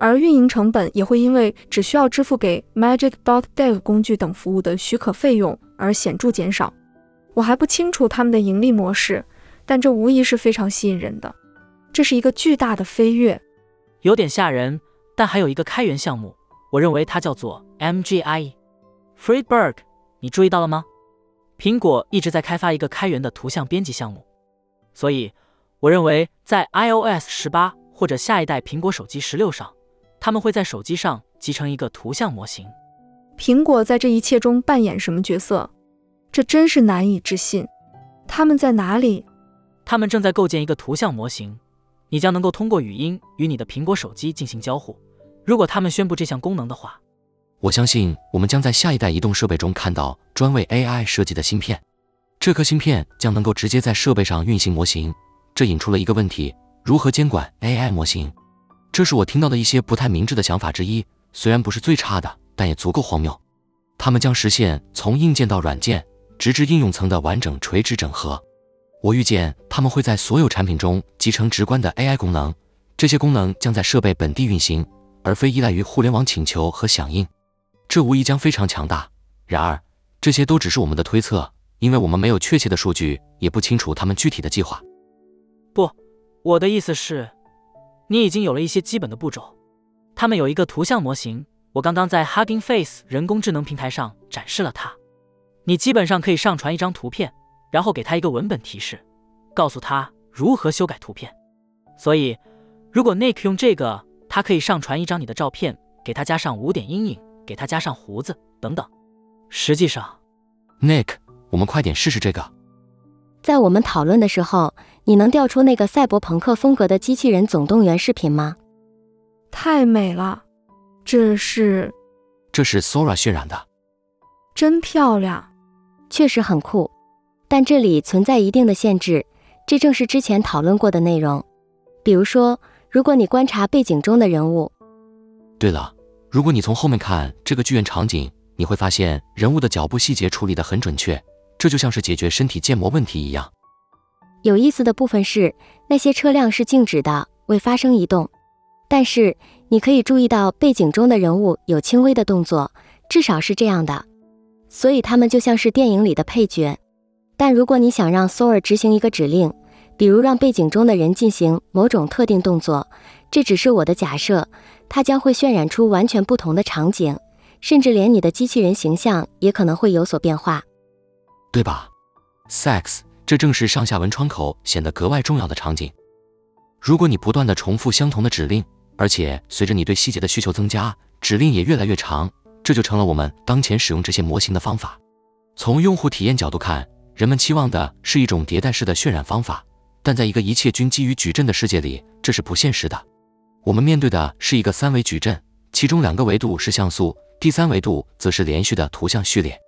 而运营成本也会因为只需要支付给 Magicbot Dev 工具等服务的许可费用而显著减少。我还不清楚他们的盈利模式，但这无疑是非常吸引人的。这是一个巨大的飞跃，有点吓人。但还有一个开源项目，我认为它叫做 MGI。Friedberg，你注意到了吗？苹果一直在开发一个开源的图像编辑项目。所以，我认为在 iOS 十八或者下一代苹果手机十六上，他们会在手机上集成一个图像模型。苹果在这一切中扮演什么角色？这真是难以置信。他们在哪里？他们正在构建一个图像模型，你将能够通过语音与你的苹果手机进行交互。如果他们宣布这项功能的话，我相信我们将在下一代移动设备中看到专为 AI 设计的芯片。这颗芯片将能够直接在设备上运行模型，这引出了一个问题：如何监管 AI 模型？这是我听到的一些不太明智的想法之一，虽然不是最差的，但也足够荒谬。它们将实现从硬件到软件，直至应用层的完整垂直整合。我预见他们会在所有产品中集成直观的 AI 功能，这些功能将在设备本地运行，而非依赖于互联网请求和响应。这无疑将非常强大。然而，这些都只是我们的推测。因为我们没有确切的数据，也不清楚他们具体的计划。不，我的意思是，你已经有了一些基本的步骤。他们有一个图像模型，我刚刚在 Hugging Face 人工智能平台上展示了它。你基本上可以上传一张图片，然后给他一个文本提示，告诉他如何修改图片。所以，如果 Nick 用这个，他可以上传一张你的照片，给他加上五点阴影，给他加上胡子等等。实际上，Nick。我们快点试试这个。在我们讨论的时候，你能调出那个赛博朋克风格的机器人总动员视频吗？太美了，这是，这是 Sora 渲染的，真漂亮，确实很酷。但这里存在一定的限制，这正是之前讨论过的内容。比如说，如果你观察背景中的人物，对了，如果你从后面看这个剧院场景，你会发现人物的脚步细节处理得很准确。这就像是解决身体建模问题一样。有意思的部分是，那些车辆是静止的，未发生移动。但是你可以注意到背景中的人物有轻微的动作，至少是这样的。所以他们就像是电影里的配角。但如果你想让 Sora 执行一个指令，比如让背景中的人进行某种特定动作，这只是我的假设，它将会渲染出完全不同的场景，甚至连你的机器人形象也可能会有所变化。对吧，Sex，这正是上下文窗口显得格外重要的场景。如果你不断的重复相同的指令，而且随着你对细节的需求增加，指令也越来越长，这就成了我们当前使用这些模型的方法。从用户体验角度看，人们期望的是一种迭代式的渲染方法，但在一个一切均基于矩阵的世界里，这是不现实的。我们面对的是一个三维矩阵，其中两个维度是像素，第三维度则是连续的图像序列。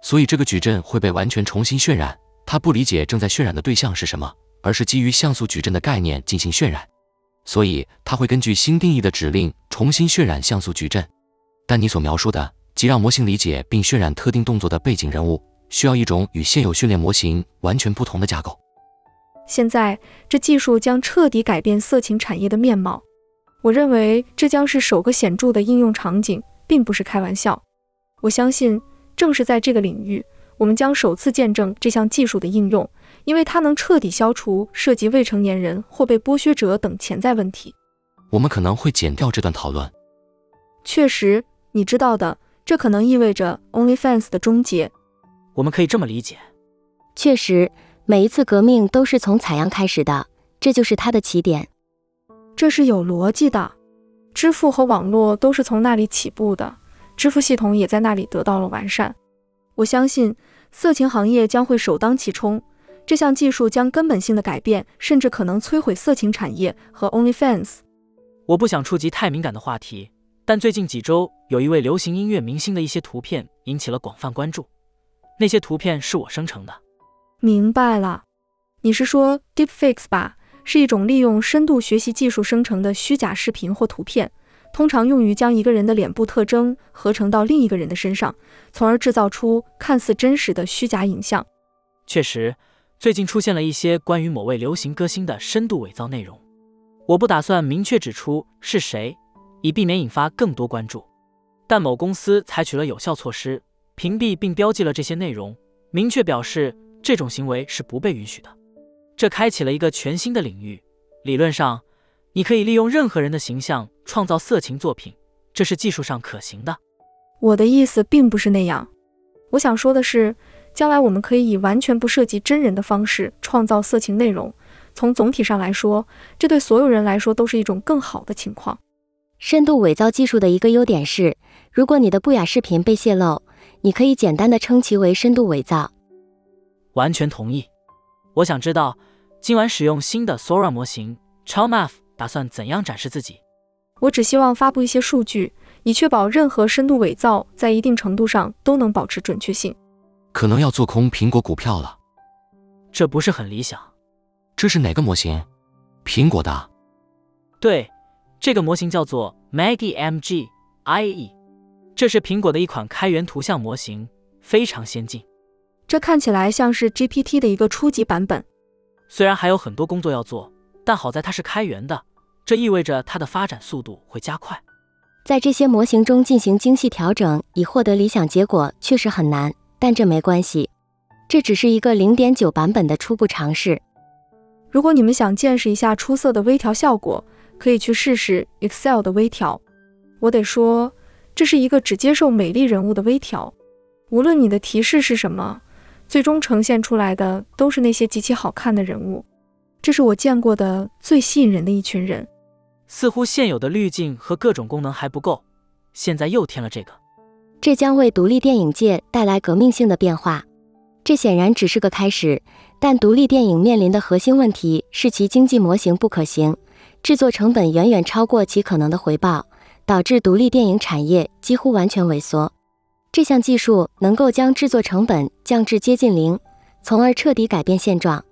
所以这个矩阵会被完全重新渲染。它不理解正在渲染的对象是什么，而是基于像素矩阵的概念进行渲染。所以它会根据新定义的指令重新渲染像素矩阵。但你所描述的，即让模型理解并渲染特定动作的背景人物，需要一种与现有训练模型完全不同的架构。现在，这技术将彻底改变色情产业的面貌。我认为这将是首个显著的应用场景，并不是开玩笑。我相信，正是在这个领域，我们将首次见证这项技术的应用，因为它能彻底消除涉及未成年人或被剥削者等潜在问题。我们可能会剪掉这段讨论。确实，你知道的，这可能意味着 OnlyFans 的终结。我们可以这么理解。确实，每一次革命都是从采样开始的，这就是它的起点。这是有逻辑的，支付和网络都是从那里起步的，支付系统也在那里得到了完善。我相信色情行业将会首当其冲，这项技术将根本性的改变，甚至可能摧毁色情产业和 OnlyFans。我不想触及太敏感的话题，但最近几周有一位流行音乐明星的一些图片引起了广泛关注，那些图片是我生成的。明白了，你是说 Deepfakes 吧？是一种利用深度学习技术生成的虚假视频或图片，通常用于将一个人的脸部特征合成到另一个人的身上，从而制造出看似真实的虚假影像。确实，最近出现了一些关于某位流行歌星的深度伪造内容。我不打算明确指出是谁，以避免引发更多关注。但某公司采取了有效措施，屏蔽并标记了这些内容，明确表示这种行为是不被允许的。这开启了一个全新的领域。理论上，你可以利用任何人的形象创造色情作品，这是技术上可行的。我的意思并不是那样。我想说的是，将来我们可以以完全不涉及真人的方式创造色情内容。从总体上来说，这对所有人来说都是一种更好的情况。深度伪造技术的一个优点是，如果你的不雅视频被泄露，你可以简单的称其为深度伪造。完全同意。我想知道。今晚使用新的 Sora 模型 ChildMath 打算怎样展示自己？我只希望发布一些数据，以确保任何深度伪造在一定程度上都能保持准确性。可能要做空苹果股票了，这不是很理想。这是哪个模型？苹果的。对，这个模型叫做 Maggie MG IE，这是苹果的一款开源图像模型，非常先进。这看起来像是 GPT 的一个初级版本。虽然还有很多工作要做，但好在它是开源的，这意味着它的发展速度会加快。在这些模型中进行精细调整，以获得理想结果确实很难，但这没关系，这只是一个零点九版本的初步尝试。如果你们想见识一下出色的微调效果，可以去试试 Excel 的微调。我得说，这是一个只接受美丽人物的微调，无论你的提示是什么。最终呈现出来的都是那些极其好看的人物，这是我见过的最吸引人的一群人。似乎现有的滤镜和各种功能还不够，现在又添了这个，这将为独立电影界带来革命性的变化。这显然只是个开始，但独立电影面临的核心问题是其经济模型不可行，制作成本远远超过其可能的回报，导致独立电影产业几乎完全萎缩。这项技术能够将制作成本降至接近零，从而彻底改变现状。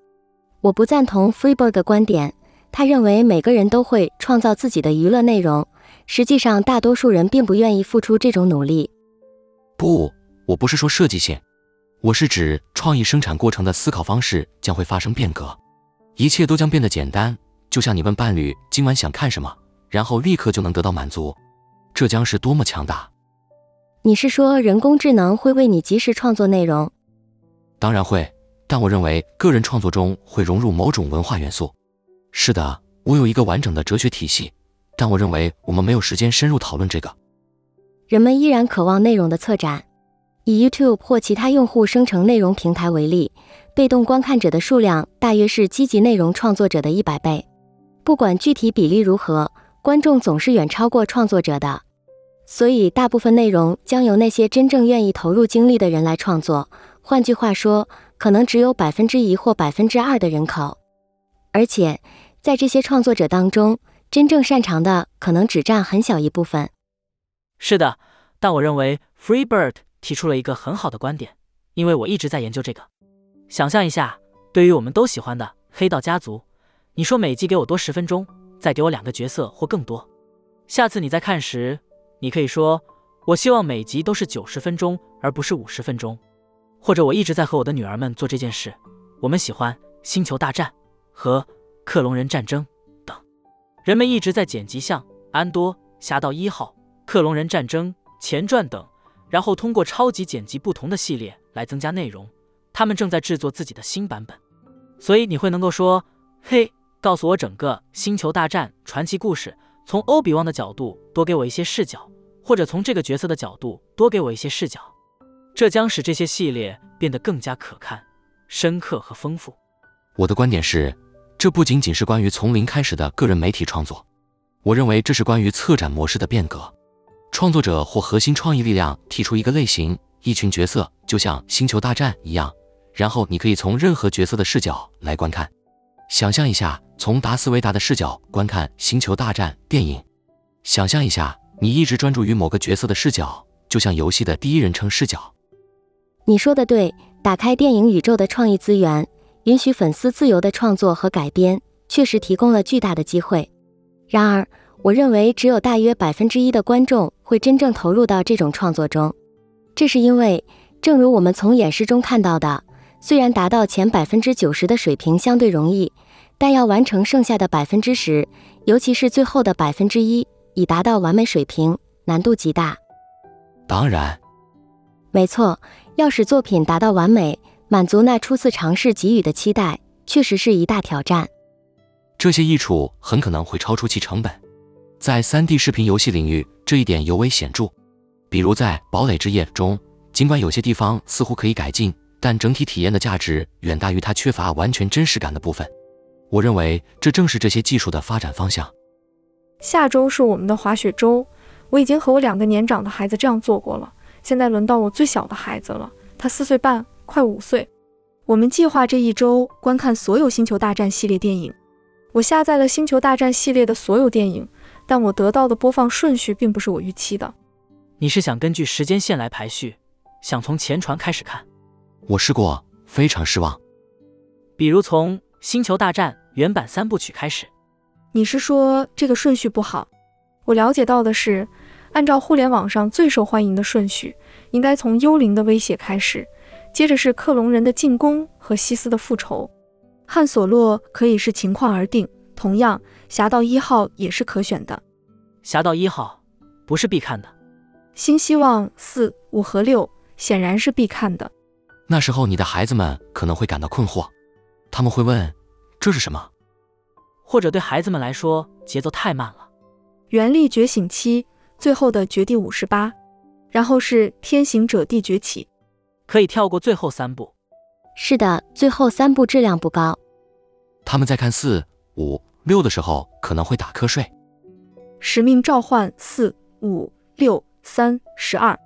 我不赞同 Freeberg 的观点，他认为每个人都会创造自己的娱乐内容。实际上，大多数人并不愿意付出这种努力。不，我不是说设计性，我是指创意生产过程的思考方式将会发生变革，一切都将变得简单，就像你问伴侣今晚想看什么，然后立刻就能得到满足，这将是多么强大！你是说人工智能会为你及时创作内容？当然会，但我认为个人创作中会融入某种文化元素。是的，我有一个完整的哲学体系，但我认为我们没有时间深入讨论这个。人们依然渴望内容的策展。以 YouTube 或其他用户生成内容平台为例，被动观看者的数量大约是积极内容创作者的一百倍。不管具体比例如何，观众总是远超过创作者的。所以，大部分内容将由那些真正愿意投入精力的人来创作。换句话说，可能只有百分之一或百分之二的人口。而且，在这些创作者当中，真正擅长的可能只占很小一部分。是的，但我认为 Freebird 提出了一个很好的观点，因为我一直在研究这个。想象一下，对于我们都喜欢的《黑道家族》，你说每集给我多十分钟，再给我两个角色或更多。下次你再看时。你可以说，我希望每集都是九十分钟，而不是五十分钟。或者我一直在和我的女儿们做这件事。我们喜欢《星球大战》和《克隆人战争》等。人们一直在剪辑像《安多》《侠盗一号》《克隆人战争》前传等，然后通过超级剪辑不同的系列来增加内容。他们正在制作自己的新版本。所以你会能够说：“嘿，告诉我整个《星球大战》传奇故事，从欧比旺的角度多给我一些视角，或者从这个角色的角度多给我一些视角。”这将使这些系列变得更加可看。深刻和丰富。我的观点是，这不仅仅是关于从零开始的个人媒体创作，我认为这是关于策展模式的变革。创作者或核心创意力量提出一个类型、一群角色，就像《星球大战》一样，然后你可以从任何角色的视角来观看。想象一下，从达斯维达的视角观看《星球大战》电影；想象一下，你一直专注于某个角色的视角，就像游戏的第一人称视角。你说的对。打开电影宇宙的创意资源，允许粉丝自由的创作和改编，确实提供了巨大的机会。然而，我认为只有大约百分之一的观众会真正投入到这种创作中。这是因为，正如我们从演示中看到的，虽然达到前百分之九十的水平相对容易，但要完成剩下的百分之十，尤其是最后的百分之一，以达到完美水平，难度极大。当然，没错。要使作品达到完美，满足那初次尝试给予的期待，确实是一大挑战。这些益处很可能会超出其成本。在 3D 视频游戏领域，这一点尤为显著。比如在《堡垒之夜》中，尽管有些地方似乎可以改进，但整体体验的价值远大于它缺乏完全真实感的部分。我认为这正是这些技术的发展方向。下周是我们的滑雪周，我已经和我两个年长的孩子这样做过了。现在轮到我最小的孩子了，他四岁半，快五岁。我们计划这一周观看所有《星球大战》系列电影。我下载了《星球大战》系列的所有电影，但我得到的播放顺序并不是我预期的。你是想根据时间线来排序，想从前传开始看？我试过，非常失望。比如从《星球大战》原版三部曲开始。你是说这个顺序不好？我了解到的是。按照互联网上最受欢迎的顺序，应该从幽灵的威胁开始，接着是克隆人的进攻和西斯的复仇。汉索洛可以视情况而定，同样，侠盗一号也是可选的。侠盗一号不是必看的。新希望四、五和六显然是必看的。那时候你的孩子们可能会感到困惑，他们会问：这是什么？或者对孩子们来说节奏太慢了。原力觉醒期。最后的绝地五十八，然后是天行者地崛起，可以跳过最后三部。是的，最后三部质量不高。他们在看四、五、六的时候可能会打瞌睡。使命召唤四、五、六、三、十二，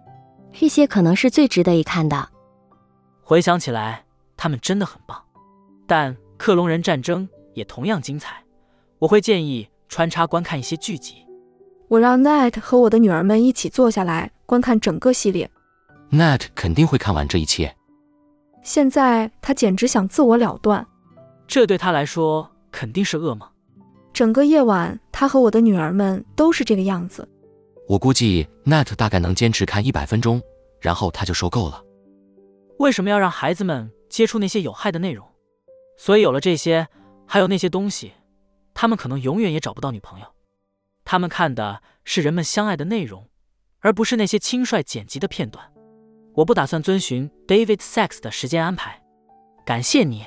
这些可能是最值得一看的。回想起来，他们真的很棒。但克隆人战争也同样精彩。我会建议穿插观看一些剧集。我让 Net 和我的女儿们一起坐下来观看整个系列。Net 肯定会看完这一切。现在他简直想自我了断，这对他来说肯定是噩梦。整个夜晚，他和我的女儿们都是这个样子。我估计 Net 大概能坚持看一百分钟，然后他就受够了。为什么要让孩子们接触那些有害的内容？所以有了这些，还有那些东西，他们可能永远也找不到女朋友。他们看的是人们相爱的内容，而不是那些轻率剪辑的片段。我不打算遵循 David Sex 的时间安排，感谢你。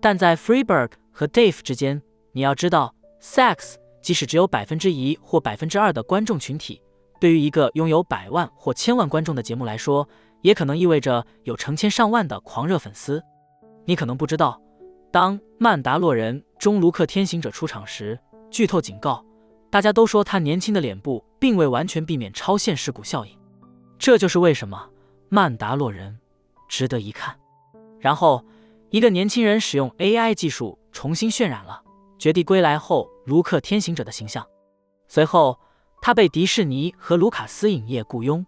但在 Freeberg 和 Dave 之间，你要知道，Sex 即使只有百分之一或百分之二的观众群体，对于一个拥有百万或千万观众的节目来说，也可能意味着有成千上万的狂热粉丝。你可能不知道，当《曼达洛人》中卢克天行者出场时，剧透警告。大家都说他年轻的脸部并未完全避免超现实骨效应，这就是为什么《曼达洛人》值得一看。然后，一个年轻人使用 AI 技术重新渲染了《绝地归来》后卢克天行者的形象。随后，他被迪士尼和卢卡斯影业雇佣，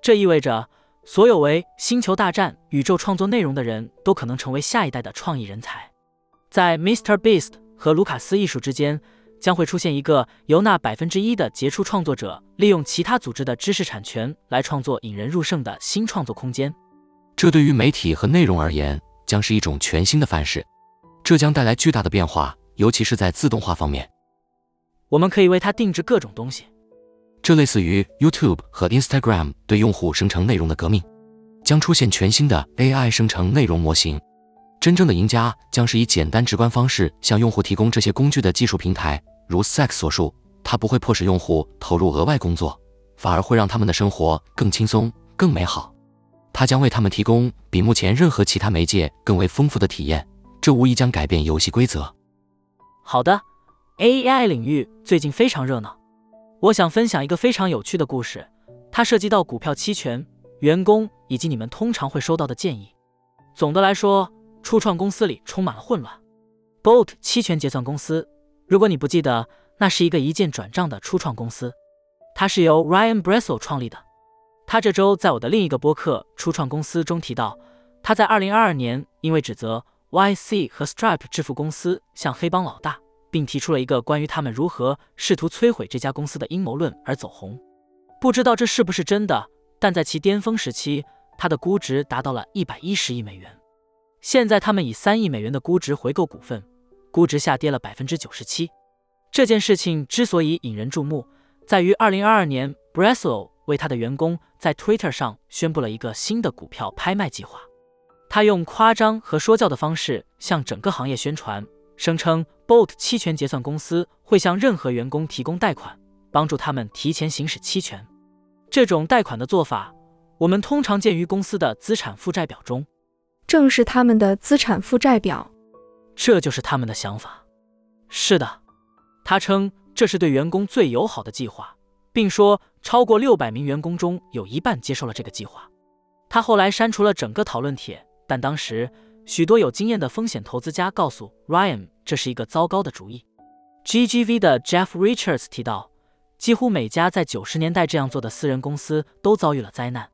这意味着所有为《星球大战》宇宙创作内容的人都可能成为下一代的创意人才。在 Mr. Beast 和卢卡斯艺术之间。将会出现一个由那百分之一的杰出创作者利用其他组织的知识产权来创作引人入胜的新创作空间。这对于媒体和内容而言，将是一种全新的范式。这将带来巨大的变化，尤其是在自动化方面。我们可以为它定制各种东西。这类似于 YouTube 和 Instagram 对用户生成内容的革命。将出现全新的 AI 生成内容模型。真正的赢家将是以简单直观方式向用户提供这些工具的技术平台。如 Sex 所述，它不会迫使用户投入额外工作，反而会让他们的生活更轻松、更美好。它将为他们提供比目前任何其他媒介更为丰富的体验，这无疑将改变游戏规则。好的，AI 领域最近非常热闹。我想分享一个非常有趣的故事，它涉及到股票期权、员工以及你们通常会收到的建议。总的来说，初创公司里充满了混乱。Bolt 期权结算公司。如果你不记得，那是一个一键转账的初创公司，它是由 Ryan b r e s s e l 创立的。他这周在我的另一个播客《初创公司》中提到，他在2022年因为指责 YC 和 Stripe 支付公司像黑帮老大，并提出了一个关于他们如何试图摧毁这家公司的阴谋论而走红。不知道这是不是真的，但在其巅峰时期，他的估值达到了110亿美元。现在他们以3亿美元的估值回购股份。估值下跌了百分之九十七。这件事情之所以引人注目，在于二零二二年 b r e s l o 为他的员工在 Twitter 上宣布了一个新的股票拍卖计划。他用夸张和说教的方式向整个行业宣传，声称 Bolt 期权结算公司会向任何员工提供贷款，帮助他们提前行使期权。这种贷款的做法，我们通常见于公司的资产负债表中。正是他们的资产负债表。这就是他们的想法。是的，他称这是对员工最友好的计划，并说超过六百名员工中有一半接受了这个计划。他后来删除了整个讨论帖，但当时许多有经验的风险投资家告诉 Ryan 这是一个糟糕的主意。GGV 的 Jeff Richards 提到，几乎每家在九十年代这样做的私人公司都遭遇了灾难，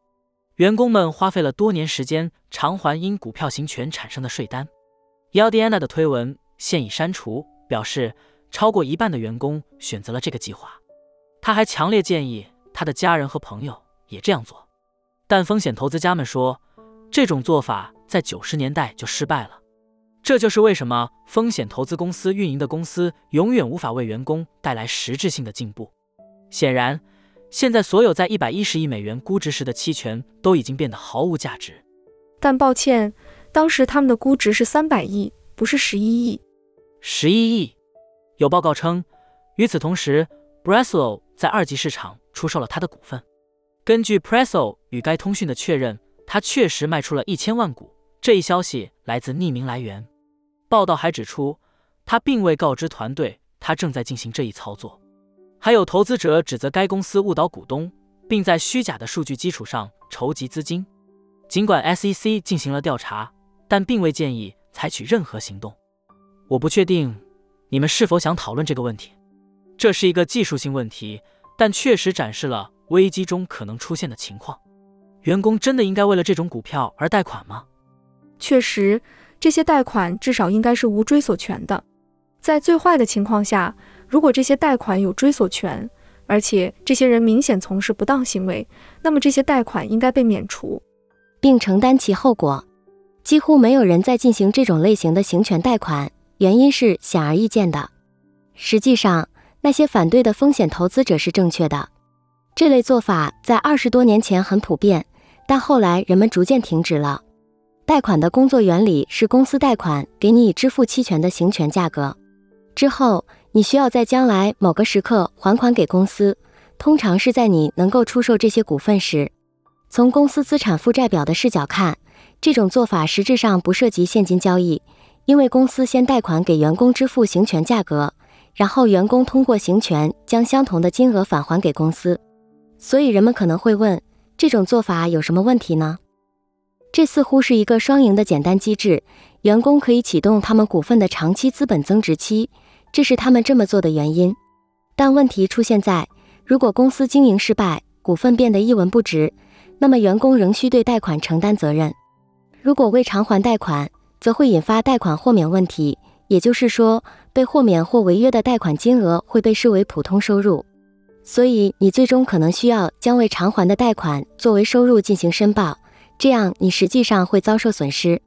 员工们花费了多年时间偿还因股票行权产生的税单。y a l d i a n a 的推文现已删除，表示超过一半的员工选择了这个计划。他还强烈建议他的家人和朋友也这样做，但风险投资家们说，这种做法在九十年代就失败了。这就是为什么风险投资公司运营的公司永远无法为员工带来实质性的进步。显然，现在所有在一百一十亿美元估值时的期权都已经变得毫无价值。但抱歉。当时他们的估值是三百亿，不是十一亿。十一亿。有报告称，与此同时 b r e s l o 在二级市场出售了他的股份。根据 p r e s l o 与该通讯的确认，他确实卖出了一千万股。这一消息来自匿名来源。报道还指出，他并未告知团队他正在进行这一操作。还有投资者指责该公司误导股东，并在虚假的数据基础上筹集资金。尽管 SEC 进行了调查。但并未建议采取任何行动。我不确定你们是否想讨论这个问题。这是一个技术性问题，但确实展示了危机中可能出现的情况。员工真的应该为了这种股票而贷款吗？确实，这些贷款至少应该是无追索权的。在最坏的情况下，如果这些贷款有追索权，而且这些人明显从事不当行为，那么这些贷款应该被免除，并承担其后果。几乎没有人在进行这种类型的行权贷款，原因是显而易见的。实际上，那些反对的风险投资者是正确的。这类做法在二十多年前很普遍，但后来人们逐渐停止了。贷款的工作原理是公司贷款给你以支付期权的行权价格，之后你需要在将来某个时刻还款给公司，通常是在你能够出售这些股份时。从公司资产负债表的视角看。这种做法实质上不涉及现金交易，因为公司先贷款给员工支付行权价格，然后员工通过行权将相同的金额返还给公司。所以人们可能会问，这种做法有什么问题呢？这似乎是一个双赢的简单机制，员工可以启动他们股份的长期资本增值期，这是他们这么做的原因。但问题出现在，如果公司经营失败，股份变得一文不值，那么员工仍需对贷款承担责任。如果未偿还贷款，则会引发贷款豁免问题，也就是说，被豁免或违约的贷款金额会被视为普通收入，所以你最终可能需要将未偿还的贷款作为收入进行申报，这样你实际上会遭受损失。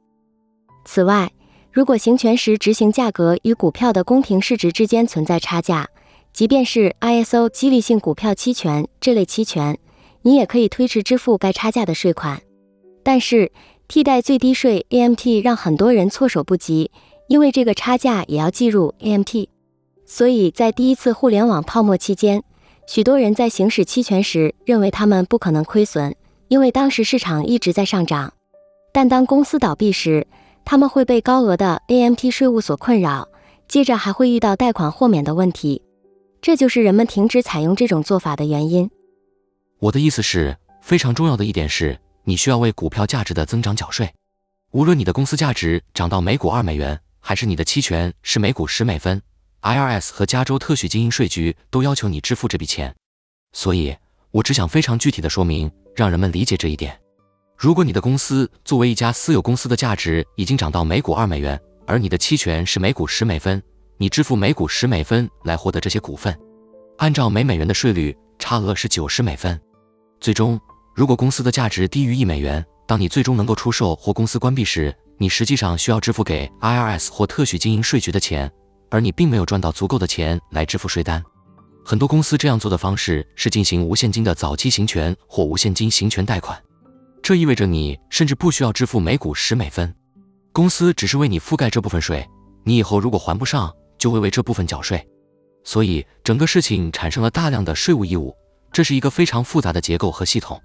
此外，如果行权时执行价格与股票的公平市值之间存在差价，即便是 ISO 激励性股票期权这类期权，你也可以推迟支付该差价的税款。但是，替代最低税 AMT 让很多人措手不及。因为这个差价也要计入 AMT，所以在第一次互联网泡沫期间，许多人在行使期权时认为他们不可能亏损，因为当时市场一直在上涨。但当公司倒闭时，他们会被高额的 AMT 税务所困扰，接着还会遇到贷款豁免的问题。这就是人们停止采用这种做法的原因。我的意思是，非常重要的一点是，你需要为股票价值的增长缴税，无论你的公司价值涨到每股二美元。还是你的期权是每股十美分，IRS 和加州特许经营税局都要求你支付这笔钱。所以，我只想非常具体的说明，让人们理解这一点。如果你的公司作为一家私有公司的价值已经涨到每股二美元，而你的期权是每股十美分，你支付每股十美分来获得这些股份，按照每美元的税率，差额是九十美分。最终，如果公司的价值低于一美元，当你最终能够出售或公司关闭时，你实际上需要支付给 IRS 或特许经营税局的钱，而你并没有赚到足够的钱来支付税单。很多公司这样做的方式是进行无现金的早期行权或无现金行权贷款，这意味着你甚至不需要支付每股十美分，公司只是为你覆盖这部分税，你以后如果还不上，就会为这部分缴税。所以整个事情产生了大量的税务义务，这是一个非常复杂的结构和系统。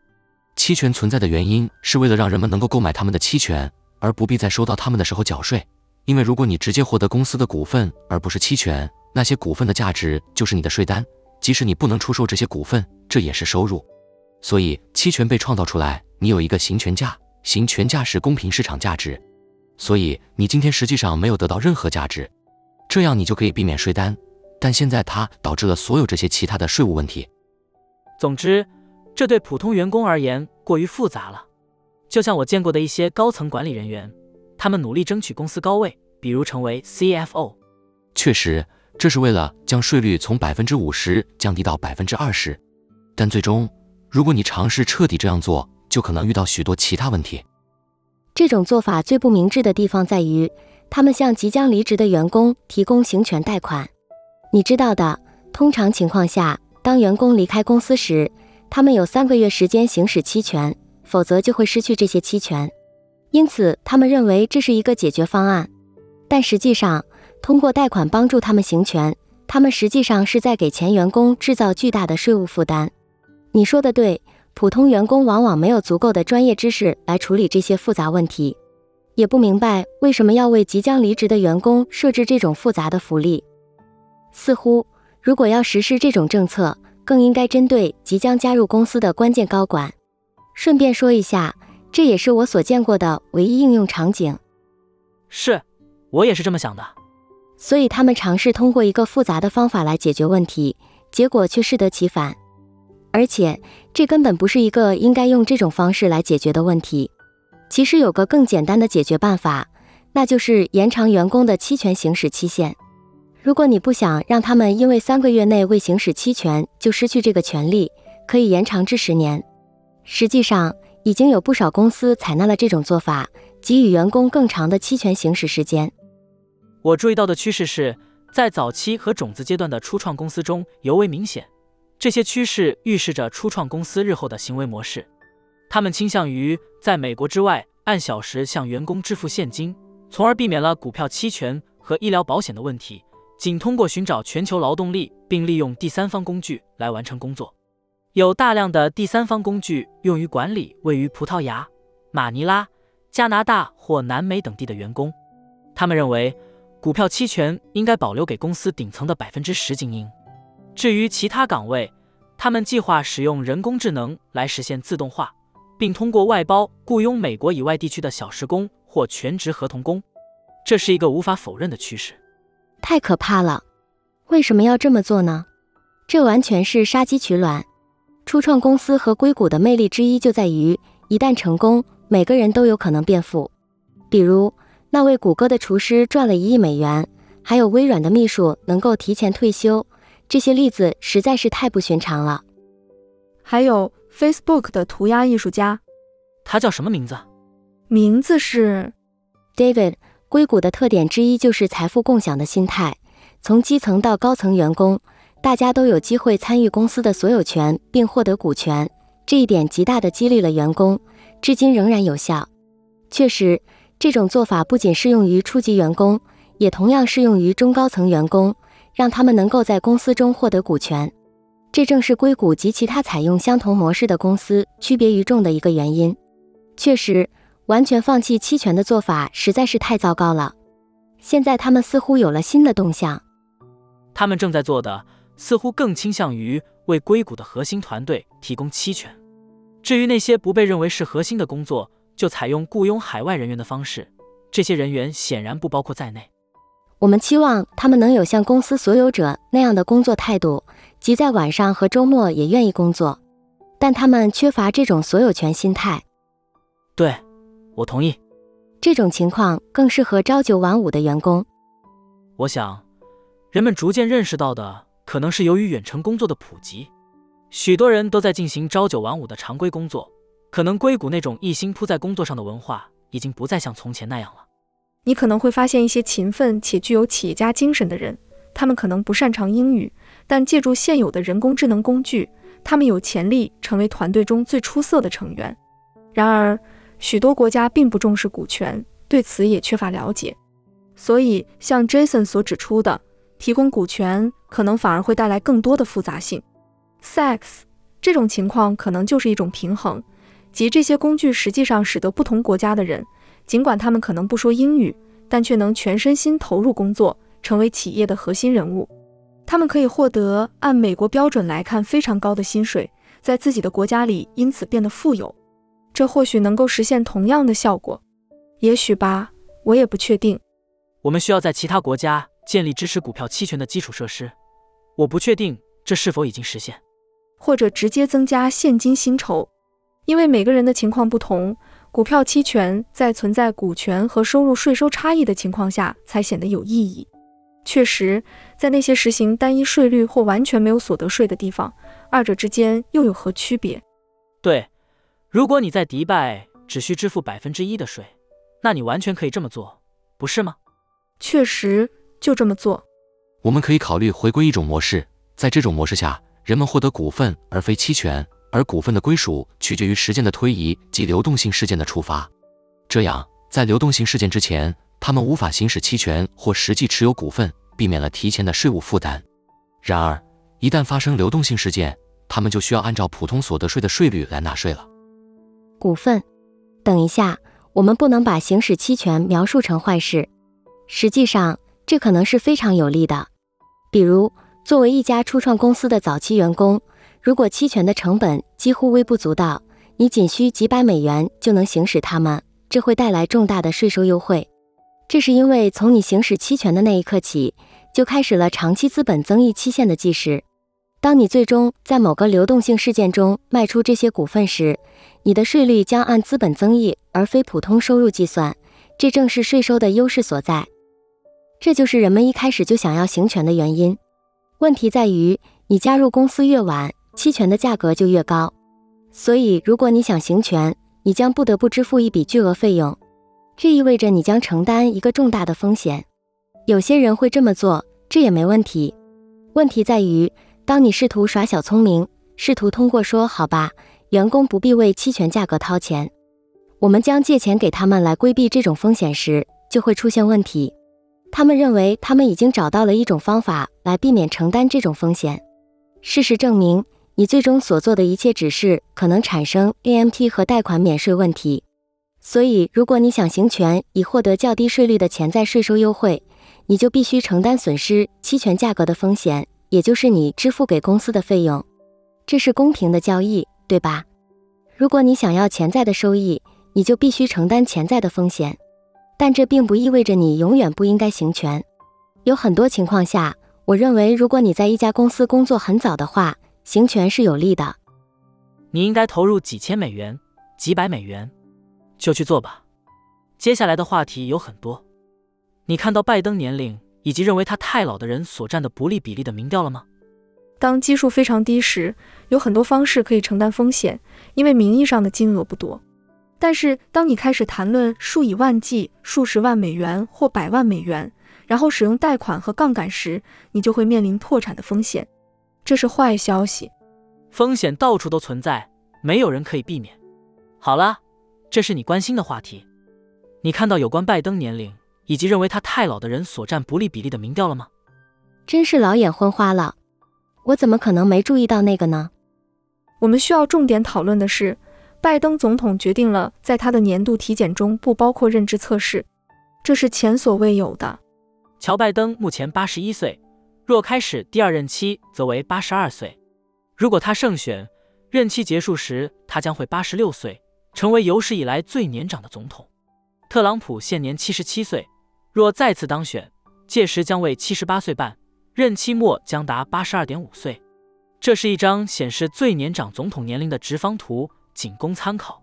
期权存在的原因是为了让人们能够购买他们的期权。而不必在收到他们的时候缴税，因为如果你直接获得公司的股份而不是期权，那些股份的价值就是你的税单，即使你不能出售这些股份，这也是收入。所以期权被创造出来，你有一个行权价，行权价是公平市场价值，所以你今天实际上没有得到任何价值，这样你就可以避免税单，但现在它导致了所有这些其他的税务问题。总之，这对普通员工而言过于复杂了。就像我见过的一些高层管理人员，他们努力争取公司高位，比如成为 CFO。确实，这是为了将税率从百分之五十降低到百分之二十。但最终，如果你尝试彻底这样做，就可能遇到许多其他问题。这种做法最不明智的地方在于，他们向即将离职的员工提供行权贷款。你知道的，通常情况下，当员工离开公司时，他们有三个月时间行使期权。否则就会失去这些期权，因此他们认为这是一个解决方案。但实际上，通过贷款帮助他们行权，他们实际上是在给前员工制造巨大的税务负担。你说的对，普通员工往往没有足够的专业知识来处理这些复杂问题，也不明白为什么要为即将离职的员工设置这种复杂的福利。似乎，如果要实施这种政策，更应该针对即将加入公司的关键高管。顺便说一下，这也是我所见过的唯一应用场景。是，我也是这么想的。所以他们尝试通过一个复杂的方法来解决问题，结果却适得其反。而且，这根本不是一个应该用这种方式来解决的问题。其实有个更简单的解决办法，那就是延长员工的期权行使期限。如果你不想让他们因为三个月内未行使期权就失去这个权利，可以延长至十年。实际上，已经有不少公司采纳了这种做法，给予员工更长的期权行使时间。我注意到的趋势是在早期和种子阶段的初创公司中尤为明显。这些趋势预示着初创公司日后的行为模式。他们倾向于在美国之外按小时向员工支付现金，从而避免了股票期权和医疗保险的问题，仅通过寻找全球劳动力并利用第三方工具来完成工作。有大量的第三方工具用于管理位于葡萄牙、马尼拉、加拿大或南美等地的员工。他们认为，股票期权应该保留给公司顶层的百分之十精英。至于其他岗位，他们计划使用人工智能来实现自动化，并通过外包雇佣美国以外地区的小时工或全职合同工。这是一个无法否认的趋势。太可怕了！为什么要这么做呢？这完全是杀鸡取卵。初创公司和硅谷的魅力之一就在于，一旦成功，每个人都有可能变富。比如，那位谷歌的厨师赚了一亿美元，还有微软的秘书能够提前退休，这些例子实在是太不寻常了。还有 Facebook 的涂鸦艺术家，他叫什么名字？名字是 David。硅谷的特点之一就是财富共享的心态，从基层到高层员工，大家都有机会参与公司的所有权并获得股权，这一点极大的激励了员工，至今仍然有效。确实，这种做法不仅适用于初级员工，也同样适用于中高层员工，让他们能够在公司中获得股权。这正是硅谷及其他采用相同模式的公司区别于众的一个原因。确实。完全放弃期权的做法实在是太糟糕了。现在他们似乎有了新的动向，他们正在做的似乎更倾向于为硅谷的核心团队提供期权。至于那些不被认为是核心的工作，就采用雇佣海外人员的方式。这些人员显然不包括在内。我们期望他们能有像公司所有者那样的工作态度，即在晚上和周末也愿意工作，但他们缺乏这种所有权心态。对。我同意，这种情况更适合朝九晚五的员工。我想，人们逐渐认识到的可能是由于远程工作的普及，许多人都在进行朝九晚五的常规工作。可能硅谷那种一心扑在工作上的文化已经不再像从前那样了。你可能会发现一些勤奋且具有企业家精神的人，他们可能不擅长英语，但借助现有的人工智能工具，他们有潜力成为团队中最出色的成员。然而，许多国家并不重视股权，对此也缺乏了解，所以像 Jason 所指出的，提供股权可能反而会带来更多的复杂性。Sex 这种情况可能就是一种平衡，即这些工具实际上使得不同国家的人，尽管他们可能不说英语，但却能全身心投入工作，成为企业的核心人物。他们可以获得按美国标准来看非常高的薪水，在自己的国家里因此变得富有。这或许能够实现同样的效果，也许吧，我也不确定。我们需要在其他国家建立支持股票期权的基础设施，我不确定这是否已经实现，或者直接增加现金薪酬，因为每个人的情况不同。股票期权在存在股权和收入税收差异的情况下才显得有意义。确实，在那些实行单一税率或完全没有所得税的地方，二者之间又有何区别？对。如果你在迪拜只需支付百分之一的税，那你完全可以这么做，不是吗？确实，就这么做。我们可以考虑回归一种模式，在这种模式下，人们获得股份而非期权，而股份的归属取决于时间的推移及流动性事件的触发。这样，在流动性事件之前，他们无法行使期权或实际持有股份，避免了提前的税务负担。然而，一旦发生流动性事件，他们就需要按照普通所得税的税率来纳税了。股份，等一下，我们不能把行使期权描述成坏事。实际上，这可能是非常有利的。比如，作为一家初创公司的早期员工，如果期权的成本几乎微不足道，你仅需几百美元就能行使它们，这会带来重大的税收优惠。这是因为从你行使期权的那一刻起，就开始了长期资本增益期限的计时。当你最终在某个流动性事件中卖出这些股份时，你的税率将按资本增益而非普通收入计算，这正是税收的优势所在。这就是人们一开始就想要行权的原因。问题在于，你加入公司越晚，期权的价格就越高。所以，如果你想行权，你将不得不支付一笔巨额费用，这意味着你将承担一个重大的风险。有些人会这么做，这也没问题。问题在于。当你试图耍小聪明，试图通过说“好吧，员工不必为期权价格掏钱，我们将借钱给他们”来规避这种风险时，就会出现问题。他们认为他们已经找到了一种方法来避免承担这种风险。事实证明，你最终所做的一切只是可能产生 AMT 和贷款免税问题。所以，如果你想行权以获得较低税率的潜在税收优惠，你就必须承担损失期权价格的风险。也就是你支付给公司的费用，这是公平的交易，对吧？如果你想要潜在的收益，你就必须承担潜在的风险。但这并不意味着你永远不应该行权。有很多情况下，我认为如果你在一家公司工作很早的话，行权是有利的。你应该投入几千美元、几百美元，就去做吧。接下来的话题有很多。你看到拜登年龄？以及认为他太老的人所占的不利比例的民调了吗？当基数非常低时，有很多方式可以承担风险，因为名义上的金额不多。但是，当你开始谈论数以万计、数十万美元或百万美元，然后使用贷款和杠杆时，你就会面临破产的风险。这是坏消息。风险到处都存在，没有人可以避免。好了，这是你关心的话题。你看到有关拜登年龄以及认为他太老的人所占不利比例的民调了吗？真是老眼昏花了，我怎么可能没注意到那个呢？我们需要重点讨论的是。拜登总统决定了，在他的年度体检中不包括认知测试，这是前所未有的。乔·拜登目前八十一岁，若开始第二任期，则为八十二岁。如果他胜选，任期结束时，他将会八十六岁，成为有史以来最年长的总统。特朗普现年七十七岁，若再次当选，届时将为七十八岁半，任期末将达八十二点五岁。这是一张显示最年长总统年龄的直方图。仅供参考。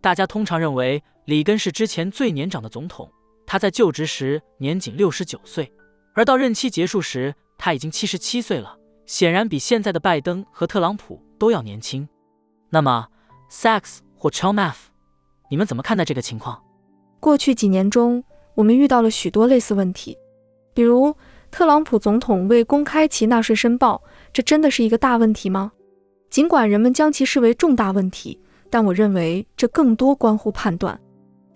大家通常认为里根是之前最年长的总统，他在就职时年仅六十九岁，而到任期结束时他已经七十七岁了，显然比现在的拜登和特朗普都要年轻。那么，Sachs 或 Chalmers，你们怎么看待这个情况？过去几年中，我们遇到了许多类似问题，比如特朗普总统未公开其纳税申报，这真的是一个大问题吗？尽管人们将其视为重大问题。但我认为这更多关乎判断。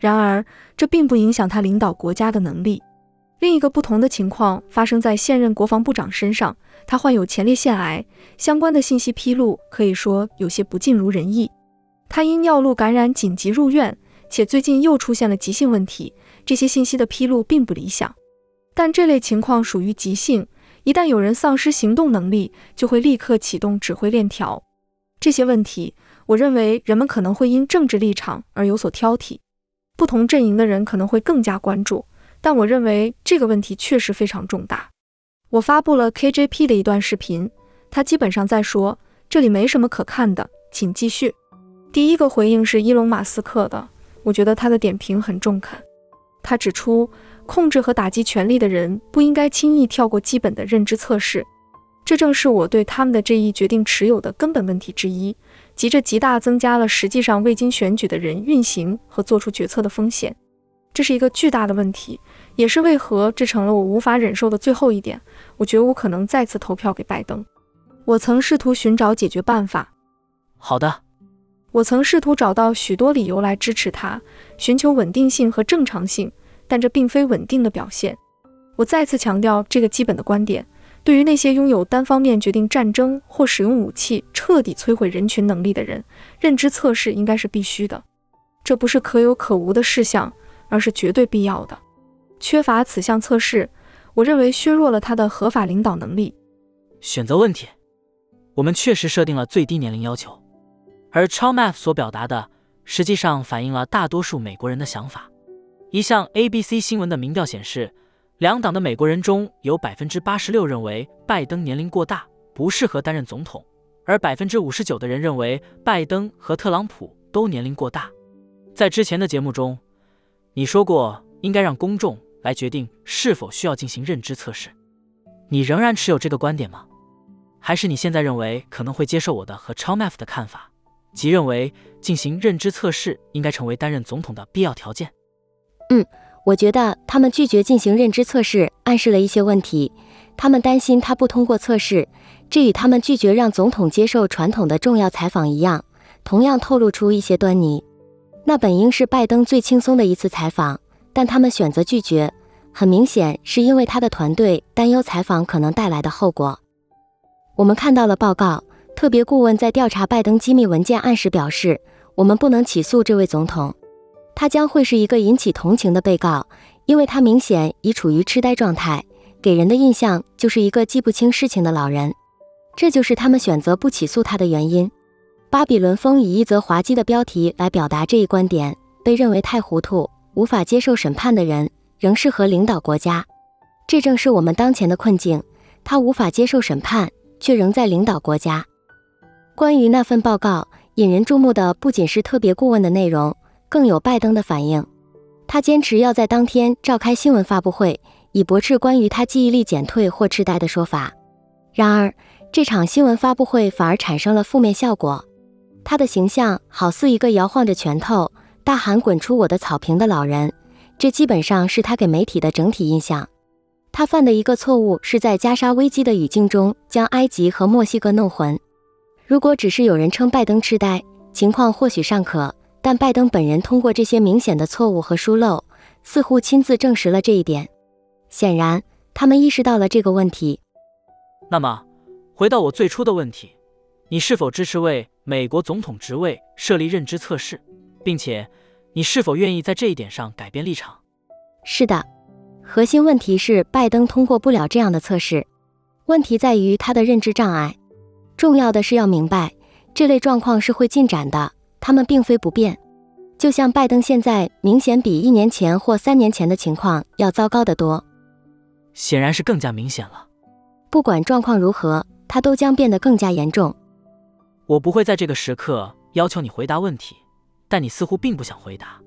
然而，这并不影响他领导国家的能力。另一个不同的情况发生在现任国防部长身上，他患有前列腺癌，相关的信息披露可以说有些不尽如人意。他因尿路感染紧急入院，且最近又出现了急性问题。这些信息的披露并不理想，但这类情况属于急性，一旦有人丧失行动能力，就会立刻启动指挥链条。这些问题。我认为人们可能会因政治立场而有所挑剔，不同阵营的人可能会更加关注，但我认为这个问题确实非常重大。我发布了 KJP 的一段视频，他基本上在说这里没什么可看的，请继续。第一个回应是伊隆马斯克的，我觉得他的点评很中肯。他指出，控制和打击权力的人不应该轻易跳过基本的认知测试，这正是我对他们的这一决定持有的根本问题之一。急着极大增加了实际上未经选举的人运行和做出决策的风险，这是一个巨大的问题，也是为何这成了我无法忍受的最后一点。我绝无可能再次投票给拜登。我曾试图寻找解决办法。好的，我曾试图找到许多理由来支持他，寻求稳定性和正常性，但这并非稳定的表现。我再次强调这个基本的观点。对于那些拥有单方面决定战争或使用武器彻底摧毁人群能力的人，认知测试应该是必须的。这不是可有可无的事项，而是绝对必要的。缺乏此项测试，我认为削弱了他的合法领导能力。选择问题，我们确实设定了最低年龄要求，而 Chalmers 所表达的实际上反映了大多数美国人的想法。一项 ABC 新闻的民调显示。两党的美国人中有百分之八十六认为拜登年龄过大，不适合担任总统，而百分之五十九的人认为拜登和特朗普都年龄过大。在之前的节目中，你说过应该让公众来决定是否需要进行认知测试，你仍然持有这个观点吗？还是你现在认为可能会接受我的和超 Math 的看法，即认为进行认知测试应该成为担任总统的必要条件？嗯。我觉得他们拒绝进行认知测试，暗示了一些问题。他们担心他不通过测试，这与他们拒绝让总统接受传统的重要采访一样，同样透露出一些端倪。那本应是拜登最轻松的一次采访，但他们选择拒绝，很明显是因为他的团队担忧采访可能带来的后果。我们看到了报告，特别顾问在调查拜登机密文件案时表示，我们不能起诉这位总统。他将会是一个引起同情的被告，因为他明显已处于痴呆状态，给人的印象就是一个记不清事情的老人。这就是他们选择不起诉他的原因。巴比伦风以一则滑稽的标题来表达这一观点：被认为太糊涂、无法接受审判的人，仍适合领导国家。这正是我们当前的困境。他无法接受审判，却仍在领导国家。关于那份报告，引人注目的不仅是特别顾问的内容。更有拜登的反应，他坚持要在当天召开新闻发布会，以驳斥关于他记忆力减退或痴呆的说法。然而，这场新闻发布会反而产生了负面效果。他的形象好似一个摇晃着拳头、大喊“滚出我的草坪”的老人，这基本上是他给媒体的整体印象。他犯的一个错误是在加沙危机的语境中将埃及和墨西哥弄混。如果只是有人称拜登痴呆，情况或许尚可，但拜登本人通过这些明显的错误和疏漏，似乎亲自证实了这一点。显然，他们意识到了这个问题。那么，回到我最初的问题，你是否支持为美国总统职位设立认知测试，并且你是否愿意在这一点上改变立场？是的。核心问题是拜登通过不了这样的测试，问题在于他的认知障碍。重要的是要明白，这类状况是会进展的，他们并非不变。就像拜登现在明显比一年前或三年前的情况要糟糕得多，显然是更加明显了。不管状况如何，他都将变得更加严重。我不会在这个时刻要求你回答问题，但你似乎并不想回答。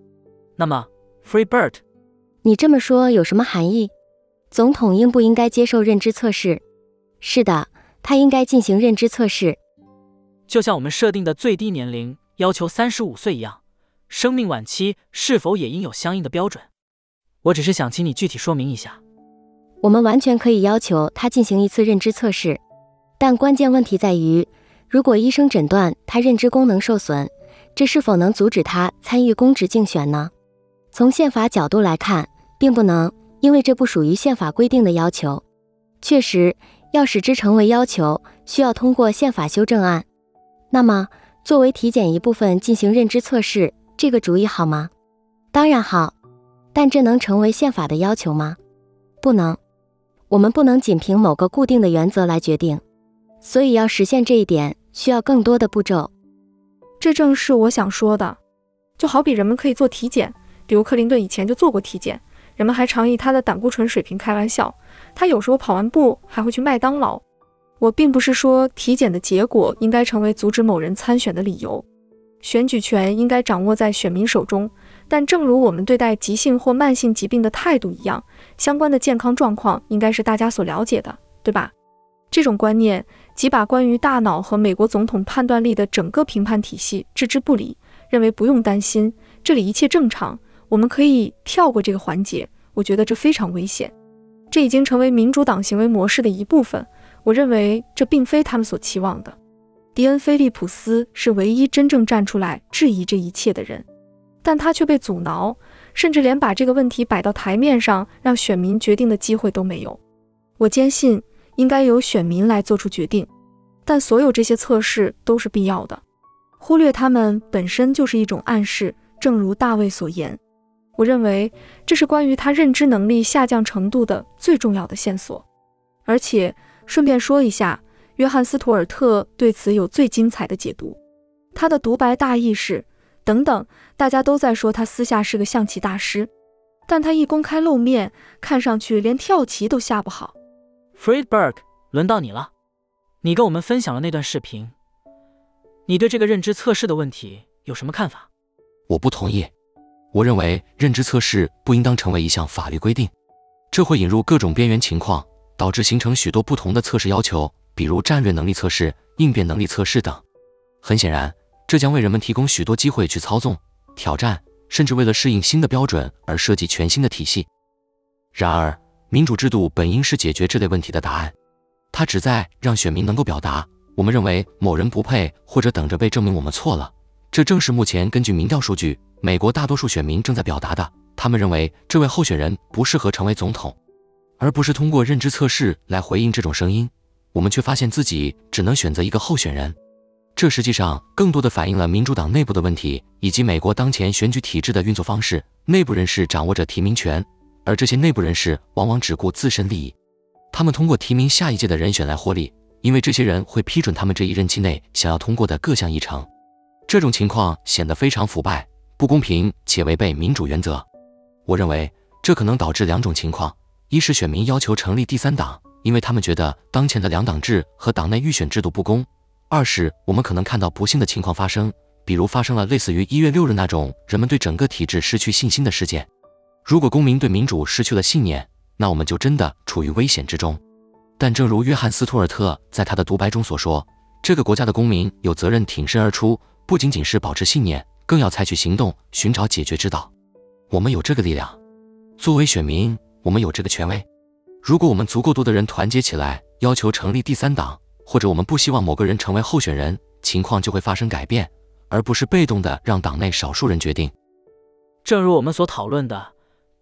那么，Free Bird。你这么说有什么含义？总统应不应该接受认知测试？是的，他应该进行认知测试，就像我们设定的最低年龄要求三十五岁一样。生命晚期是否也应有相应的标准？我只是想请你具体说明一下。我们完全可以要求他进行一次认知测试，但关键问题在于，如果医生诊断他认知功能受损，这是否能阻止他参与公职竞选呢？从宪法角度来看。并不能，因为这不属于宪法规定的要求。确实，要使之成为要求，需要通过宪法修正案。那么，作为体检一部分进行认知测试，这个主意好吗？当然好，但这能成为宪法的要求吗？不能。我们不能仅凭某个固定的原则来决定。所以，要实现这一点，需要更多的步骤。这正是我想说的。就好比人们可以做体检，比如克林顿以前就做过体检。人们还常以他的胆固醇水平开玩笑，他有时候跑完步还会去麦当劳。我并不是说体检的结果应该成为阻止某人参选的理由，选举权应该掌握在选民手中。但正如我们对待急性或慢性疾病的态度一样，相关的健康状况应该是大家所了解的，对吧？这种观念即把关于大脑和美国总统判断力的整个评判体系置之不理，认为不用担心，这里一切正常。我们可以跳过这个环节，我觉得这非常危险。这已经成为民主党行为模式的一部分。我认为这并非他们所期望的。迪恩·菲利普斯是唯一真正站出来质疑这一切的人，但他却被阻挠，甚至连把这个问题摆到台面上让选民决定的机会都没有。我坚信应该由选民来做出决定，但所有这些测试都是必要的。忽略他们本身就是一种暗示，正如大卫所言。我认为这是关于他认知能力下降程度的最重要的线索，而且顺便说一下，约翰斯图尔特对此有最精彩的解读。他的独白大意是：等等，大家都在说他私下是个象棋大师，但他一公开露面，看上去连跳棋都下不好。Friedberg，轮到你了，你跟我们分享了那段视频，你对这个认知测试的问题有什么看法？我不同意。我认为认知测试不应当成为一项法律规定，这会引入各种边缘情况，导致形成许多不同的测试要求，比如战略能力测试、应变能力测试等。很显然，这将为人们提供许多机会去操纵、挑战，甚至为了适应新的标准而设计全新的体系。然而，民主制度本应是解决这类问题的答案，它旨在让选民能够表达：我们认为某人不配，或者等着被证明我们错了。这正是目前根据民调数据。美国大多数选民正在表达的，他们认为这位候选人不适合成为总统，而不是通过认知测试来回应这种声音。我们却发现自己只能选择一个候选人，这实际上更多的反映了民主党内部的问题，以及美国当前选举体制的运作方式。内部人士掌握着提名权，而这些内部人士往往只顾自身利益。他们通过提名下一届的人选来获利，因为这些人会批准他们这一任期内想要通过的各项议程。这种情况显得非常腐败。不公平且违背民主原则。我认为这可能导致两种情况：一是选民要求成立第三党，因为他们觉得当前的两党制和党内预选制度不公；二是我们可能看到不幸的情况发生，比如发生了类似于一月六日那种人们对整个体制失去信心的事件。如果公民对民主失去了信念，那我们就真的处于危险之中。但正如约翰斯图尔特在他的独白中所说，这个国家的公民有责任挺身而出，不仅仅是保持信念，更要采取行动，寻找解决之道。我们有这个力量，作为选民，我们有这个权威。如果我们足够多的人团结起来，要求成立第三党，或者我们不希望某个人成为候选人，情况就会发生改变，而不是被动的让党内少数人决定。正如我们所讨论的，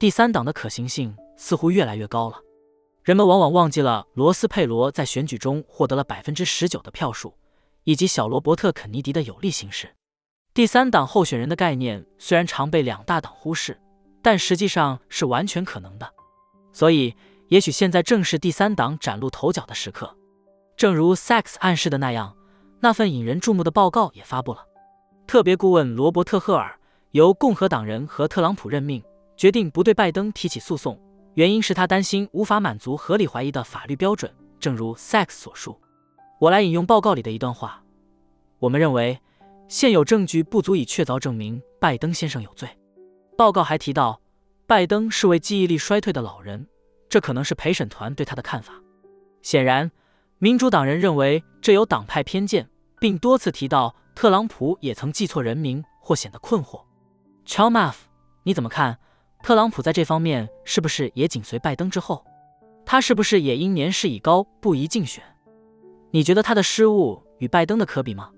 第三党的可行性似乎越来越高了。人们往往忘记了罗斯佩罗在选举中获得了百分之十九的票数，以及小罗伯特肯尼迪的有力形势。第三党候选人的概念虽然常被两大党忽视，但实际上是完全可能的。所以，也许现在正是第三党崭露头角的时刻。正如 Sachs 暗示的那样，那份引人注目的报告也发布了。特别顾问罗伯特·赫尔由共和党人和特朗普任命，决定不对拜登提起诉讼。原因是他担心无法满足合理怀疑的法律标准。正如 Sachs 所述，我来引用报告里的一段话：我们认为现有证据不足以确凿证明拜登先生有罪。报告还提到，拜登是位记忆力衰退的老人，这可能是陪审团对他的看法。显然，民主党人认为这有党派偏见，并多次提到特朗普也曾记错人名或显得困惑。Chalmers，你怎么看？特朗普在这方面是不是也紧随拜登之后？他是不是也因年事已高不宜竞选？你觉得他的失误与拜登的可比吗？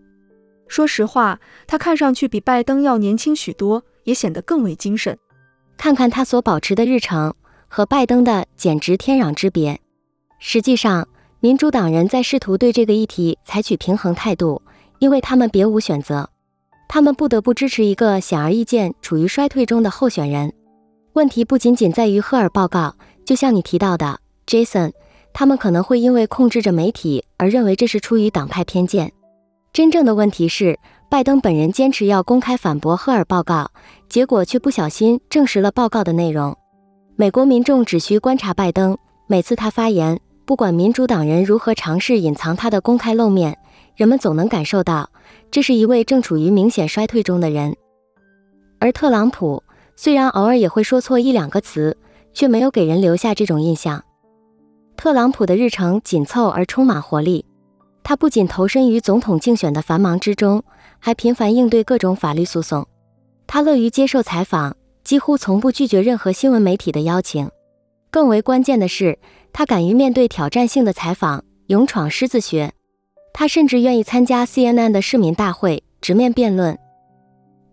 说实话，他看上去比拜登要年轻许多，也显得更为精神。看看他所保持的日程，和拜登的简直天壤之别。实际上，民主党人在试图对这个议题采取平衡态度，因为他们别无选择，他们不得不支持一个显而易见处于衰退中的候选人。问题不仅仅在于赫尔报告，就像你提到的，Jason，他们可能会因为控制着媒体而认为这是出于党派偏见。真正的问题是，拜登本人坚持要公开反驳赫尔报告，结果却不小心证实了报告的内容。美国民众只需观察拜登，每次他发言，不管民主党人如何尝试隐藏他的公开露面，人们总能感受到这是一位正处于明显衰退中的人。而特朗普。虽然偶尔也会说错一两个词，却没有给人留下这种印象。特朗普的日程紧凑而充满活力，他不仅投身于总统竞选的繁忙之中，还频繁应对各种法律诉讼。他乐于接受采访，几乎从不拒绝任何新闻媒体的邀请。更为关键的是，他敢于面对挑战性的采访，勇闯狮子穴。他甚至愿意参加 CNN 的市民大会，直面辩论。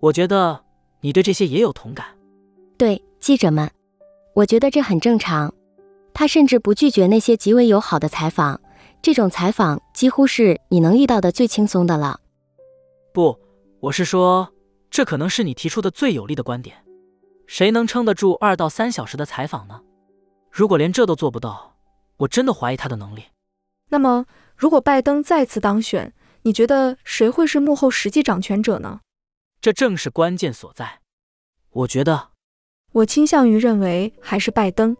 我觉得。你对这些也有同感，对记者们，我觉得这很正常。他甚至不拒绝那些极为友好的采访，这种采访几乎是你能遇到的最轻松的了。不，我是说，这可能是你提出的最有力的观点。谁能撑得住二到三小时的采访呢？如果连这都做不到，我真的怀疑他的能力。那么，如果拜登再次当选，你觉得谁会是幕后实际掌权者呢？这正是关键所在。我觉得，我倾向于认为还是拜登。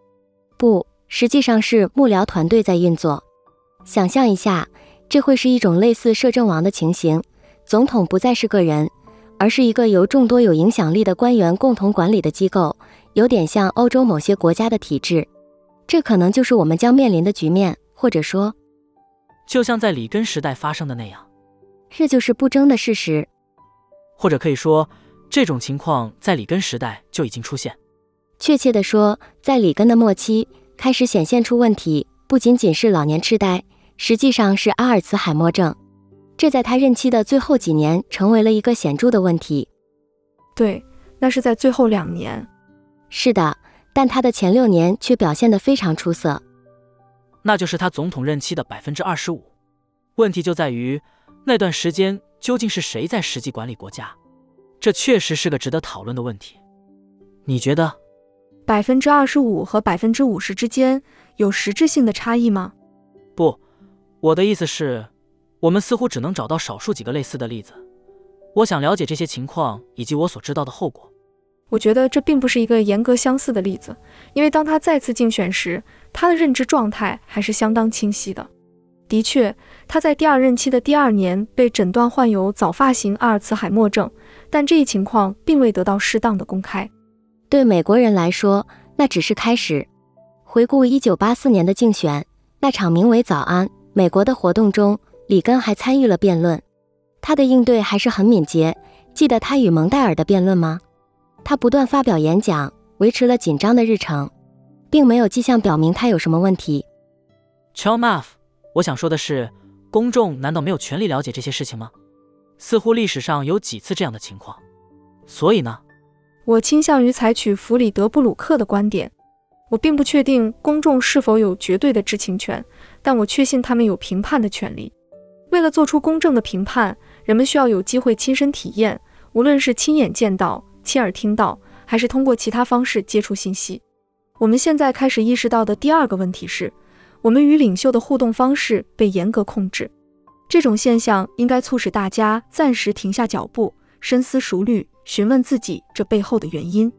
不，实际上是幕僚团队在运作。想象一下，这会是一种类似摄政王的情形：总统不再是个人，而是一个由众多有影响力的官员共同管理的机构，有点像欧洲某些国家的体制。这可能就是我们将面临的局面，或者说，就像在里根时代发生的那样。这就是不争的事实。或者可以说，这种情况在里根时代就已经出现。确切地说，在里根的末期开始显现出问题，不仅仅是老年痴呆，实际上是阿尔茨海默症。这在他任期的最后几年成为了一个显著的问题。对，那是在最后两年。是的，但他的前六年却表现得非常出色。那就是他总统任期的百分之二十五。问题就在于那段时间。究竟是谁在实际管理国家？这确实是个值得讨论的问题。你觉得，百分之二十五和百分之五十之间有实质性的差异吗？不，我的意思是，我们似乎只能找到少数几个类似的例子。我想了解这些情况以及我所知道的后果。我觉得这并不是一个严格相似的例子，因为当他再次竞选时，他的认知状态还是相当清晰的。的确，他在第二任期的第二年被诊断患有早发型阿尔茨海默症，但这一情况并未得到适当的公开。对美国人来说，那只是开始。回顾1984年的竞选，那场名为“早安，美国”的活动中，里根还参与了辩论。他的应对还是很敏捷。记得他与蒙代尔的辩论吗？他不断发表演讲，维持了紧张的日程，并没有迹象表明他有什么问题。Chalmaf，我想说的是，公众难道没有权利了解这些事情吗？似乎历史上有几次这样的情况。所以呢，我倾向于采取弗里德布鲁克的观点。我并不确定公众是否有绝对的知情权，但我确信他们有评判的权利。为了做出公正的评判，人们需要有机会亲身体验，无论是亲眼见到、亲耳听到，还是通过其他方式接触信息。我们现在开始意识到的第二个问题是，我们与领袖的互动方式被严格控制。这种现象应该促使大家暂时停下脚步，深思熟虑，询问自己这背后的原因。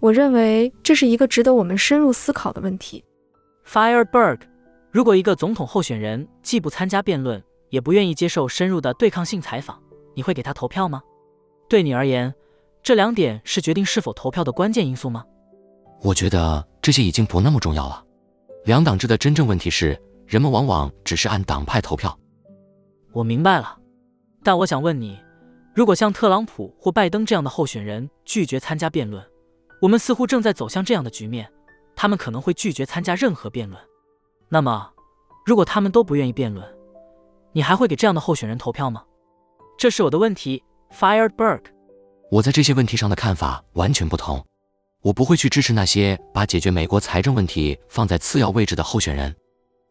我认为这是一个值得我们深入思考的问题。Fireberg，如果一个总统候选人既不参加辩论，也不愿意接受深入的对抗性采访，你会给他投票吗？对你而言，这两点是决定是否投票的关键因素吗？我觉得这些已经不那么重要了。两党制的真正问题是，人们往往只是按党派投票。我明白了，但我想问你，如果像特朗普或拜登这样的候选人拒绝参加辩论，我们似乎正在走向这样的局面，他们可能会拒绝参加任何辩论。那么，如果他们都不愿意辩论，你还会给这样的候选人投票吗？这是我的问题，Fireberg。我在这些问题上的看法完全不同。我不会去支持那些把解决美国财政问题放在次要位置的候选人。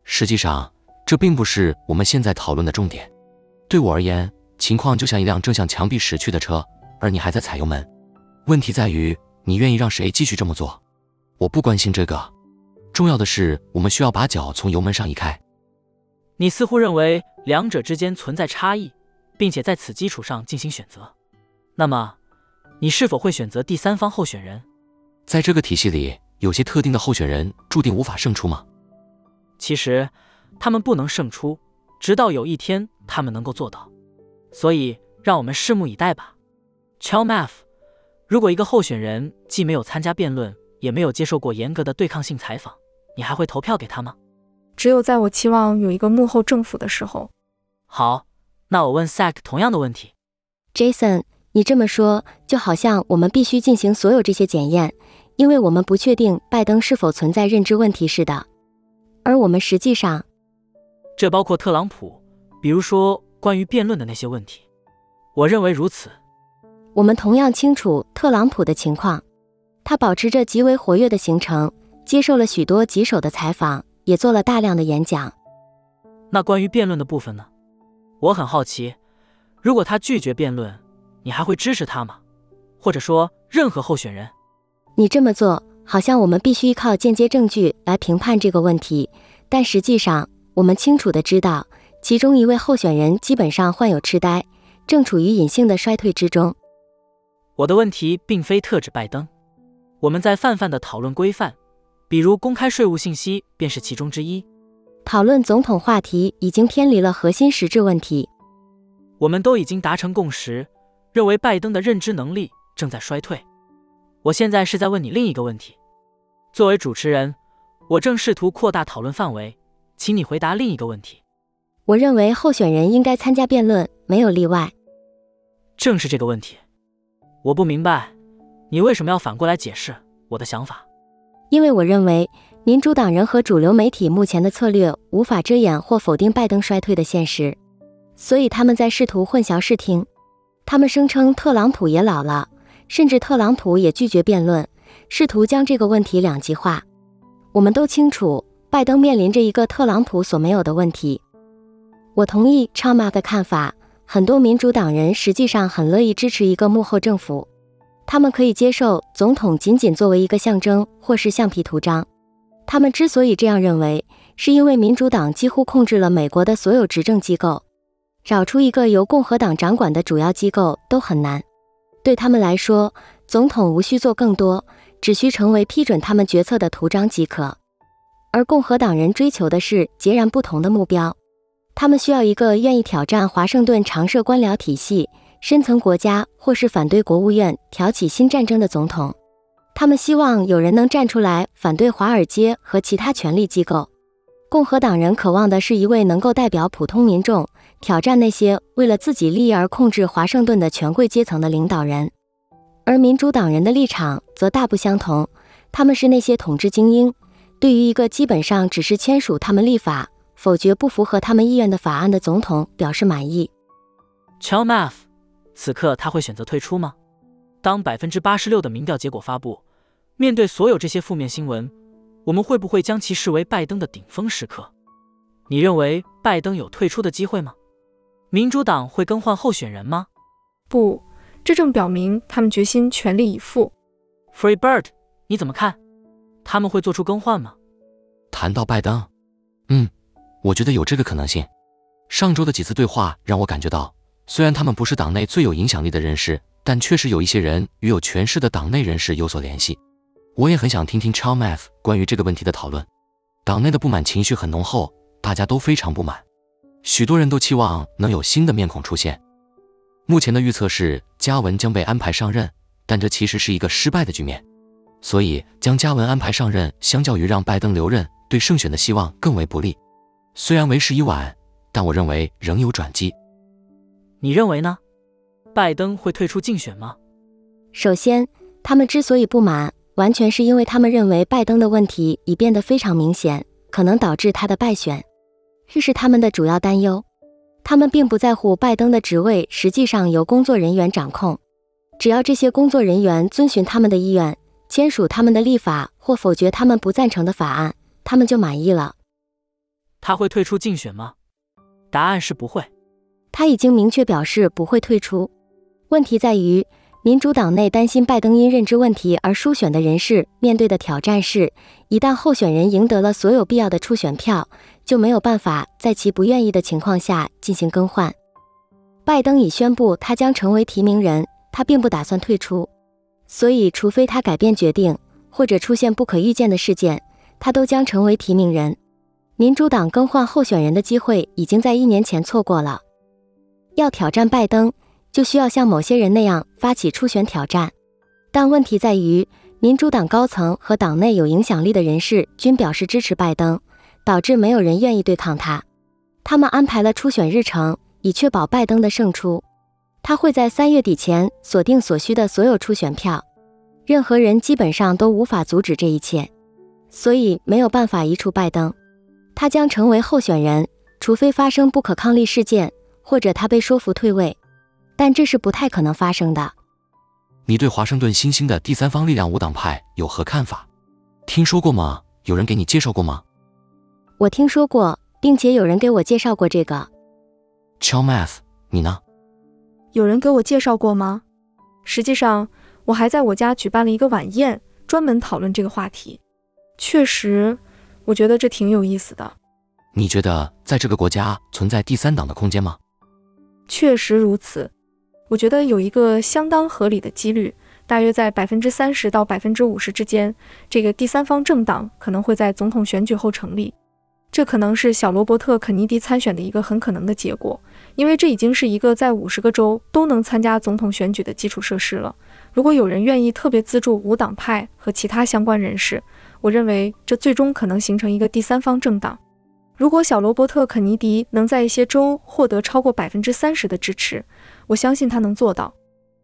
实际上，这并不是我们现在讨论的重点。对我而言，情况就像一辆正向墙壁驶去的车，而你还在踩油门。问题在于。你愿意让谁继续这么做？我不关心这个，重要的是我们需要把脚从油门上移开。你似乎认为两者之间存在差异，并且在此基础上进行选择。那么，你是否会选择第三方候选人？在这个体系里，有些特定的候选人注定无法胜出吗？其实，他们不能胜出，直到有一天他们能够做到。所以，让我们拭目以待吧。Chalmaf。如果一个候选人既没有参加辩论，也没有接受过严格的对抗性采访，你还会投票给他吗？只有在我期望有一个幕后政府的时候。好，那我问 Sack 同样的问题。Jason，你这么说，就好像我们必须进行所有这些检验，因为我们不确定拜登是否存在认知问题似的。而我们实际上，这包括特朗普，比如说关于辩论的那些问题。我认为如此。我们同样清楚特朗普的情况，他保持着极为活跃的行程，接受了许多棘手的采访，也做了大量的演讲。那关于辩论的部分呢？我很好奇，如果他拒绝辩论，你还会支持他吗？或者说任何候选人？你这么做，好像我们必须依靠间接证据来评判这个问题，但实际上，我们清楚的知道，其中一位候选人基本上患有痴呆，正处于隐性的衰退之中。我的问题并非特指拜登，我们在泛泛的讨论规范，比如公开税务信息便是其中之一。讨论总统话题已经偏离了核心实质问题。我们都已经达成共识，认为拜登的认知能力正在衰退。我现在是在问你另一个问题。作为主持人，我正试图扩大讨论范围，请你回答另一个问题。我认为候选人应该参加辩论，没有例外。正是这个问题。我不明白，你为什么要反过来解释我的想法？因为我认为民主党人和主流媒体目前的策略无法遮掩或否定拜登衰退的现实，所以他们在试图混淆视听。他们声称特朗普也老了，甚至特朗普也拒绝辩论，试图将这个问题两极化。我们都清楚，拜登面临着一个特朗普所没有的问题。我同意 Chama 的看法。很多民主党人实际上很乐意支持一个幕后政府，他们可以接受总统仅仅作为一个象征或是橡皮图章。他们之所以这样认为，是因为民主党几乎控制了美国的所有执政机构，找出一个由共和党掌管的主要机构都很难。对他们来说，总统无需做更多，只需成为批准他们决策的图章即可。而共和党人追求的是截然不同的目标。他们需要一个愿意挑战华盛顿常设官僚体系、深层国家或是反对国务院挑起新战争的总统。他们希望有人能站出来反对华尔街和其他权力机构。共和党人渴望的是一位能够代表普通民众，挑战那些为了自己利益而控制华盛顿的权贵阶层的领导人。而民主党人的立场则大不相同，他们是那些统治精英，对于一个基本上只是签署他们立法、否决不符合他们意愿的法案的总统表示满意。Chalmers，此刻他会选择退出吗？当百分之八十六的民调结果发布，面对所有这些负面新闻，我们会不会将其视为拜登的顶峰时刻？你认为拜登有退出的机会吗？民主党会更换候选人吗？不，这正表明他们决心全力以赴。Free Bird，你怎么看？他们会做出更换吗？谈到拜登，嗯，我觉得有这个可能性。上周的几次对话让我感觉到，虽然他们不是党内最有影响力的人士。但确实有一些人与有权势的党内人士有所联系，我也很想听听 Chalmers 关于这个问题的讨论。党内的不满情绪很浓厚，大家都非常不满，许多人都期望能有新的面孔出现。目前的预测是嘉文将被安排上任，但这其实是一个失败的局面，所以将嘉文安排上任，相较于让拜登留任，对胜选的希望更为不利。虽然为时已晚，但我认为仍有转机。你认为呢？拜登会退出竞选吗？首先，他们之所以不满，完全是因为他们认为拜登的问题已变得非常明显，可能导致他的败选，这是他们的主要担忧。他们并不在乎拜登的职位实际上由工作人员掌控，只要这些工作人员遵循他们的意愿，签署他们的立法或否决他们不赞成的法案，他们就满意了。他会退出竞选吗？答案是不会。他已经明确表示不会退出。问题在于，民主党内担心拜登因认知问题而输选的人士面对的挑战是，一旦候选人赢得了所有必要的初选票，就没有办法在其不愿意的情况下进行更换。拜登已宣布他将成为提名人，他并不打算退出，所以除非他改变决定或者出现不可预见的事件，他都将成为提名人。民主党更换候选人的机会已经在一年前错过了。要挑战拜登。就需要像某些人那样发起初选挑战，但问题在于，民主党高层和党内有影响力的人士均表示支持拜登，导致没有人愿意对抗他。他们安排了初选日程，以确保拜登的胜出。他会在三月底前锁定所需的所有初选票，任何人基本上都无法阻止这一切，所以没有办法移除拜登。他将成为候选人，除非发生不可抗力事件，或者他被说服退位。但这是不太可能发生的。你对华盛顿新兴的第三方力量无党派有何看法？听说过吗？有人给你介绍过吗？我听说过，并且有人给我介绍过这个。Chalmers，你呢？有人给我介绍过吗？实际上，我还在我家举办了一个晚宴，专门讨论这个话题。确实，我觉得这挺有意思的。你觉得在这个国家存在第三党的空间吗？确实如此。我觉得有一个相当合理的几率，大约在百分之三十到百分之五十之间，这个第三方政党可能会在总统选举后成立。这可能是小罗伯特·肯尼迪参选的一个很可能的结果，因为这已经是一个在五十个州都能参加总统选举的基础设施了。如果有人愿意特别资助无党派和其他相关人士，我认为这最终可能形成一个第三方政党。如果小罗伯特·肯尼迪能在一些州获得超过百分之三十的支持，我相信他能做到。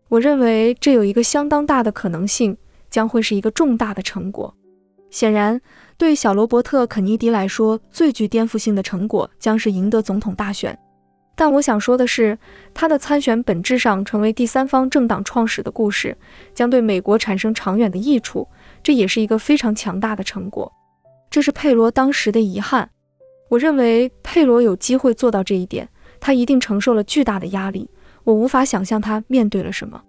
我认为这有一个相当大的可能性，将会是一个重大的成果。显然，对小罗伯特·肯尼迪来说，最具颠覆性的成果将是赢得总统大选。但我想说的是，他的参选本质上成为第三方政党创始的故事，将对美国产生长远的益处。这也是一个非常强大的成果。这是佩罗当时的遗憾。我认为佩罗有机会做到这一点，他一定承受了巨大的压力。我无法想象他面对了什么，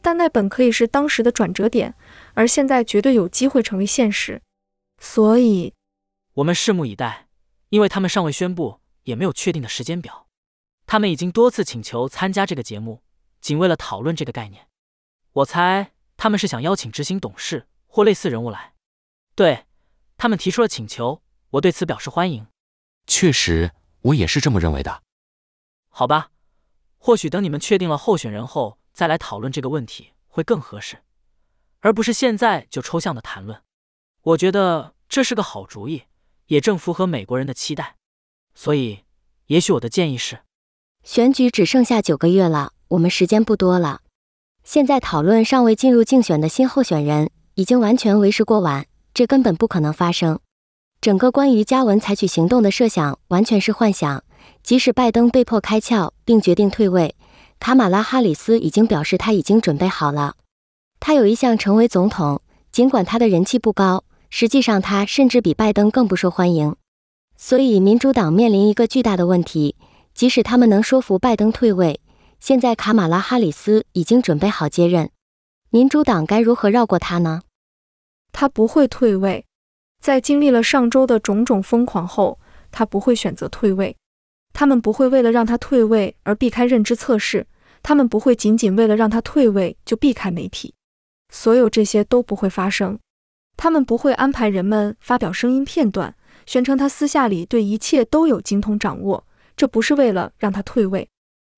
但那本可以是当时的转折点，而现在绝对有机会成为现实。所以，我们拭目以待，因为他们尚未宣布，也没有确定的时间表。他们已经多次请求参加这个节目，仅为了讨论这个概念。我猜他们是想邀请执行董事或类似人物来。对他们提出了请求，我对此表示欢迎。确实，我也是这么认为的。好吧。或许等你们确定了候选人后再来讨论这个问题会更合适。而不是现在就抽象的谈论。我觉得这是个好主意，也正符合美国人的期待。所以，也许我的建议是：选举只剩下九个月了，我们时间不多了。现在讨论尚未进入竞选的新候选人，已经完全为时过晚。这根本不可能发生。整个关于加文采取行动的设想完全是幻想。即使拜登被迫开窍并决定退位，卡马拉·哈里斯已经表示他已经准备好了。他有意向成为总统，尽管他的人气不高，实际上他甚至比拜登更不受欢迎。所以，民主党面临一个巨大的问题：即使他们能说服拜登退位，现在卡马拉·哈里斯已经准备好接任。民主党该如何绕过他呢？他不会退位。在经历了上周的种种疯狂后，他不会选择退位。他们不会为了让他退位而避开认知测试，他们不会仅仅为了让他退位就避开媒体。所有这些都不会发生。他们不会安排人们发表声音片段。宣称他私下里对一切都有精通掌握，这不是为了让他退位。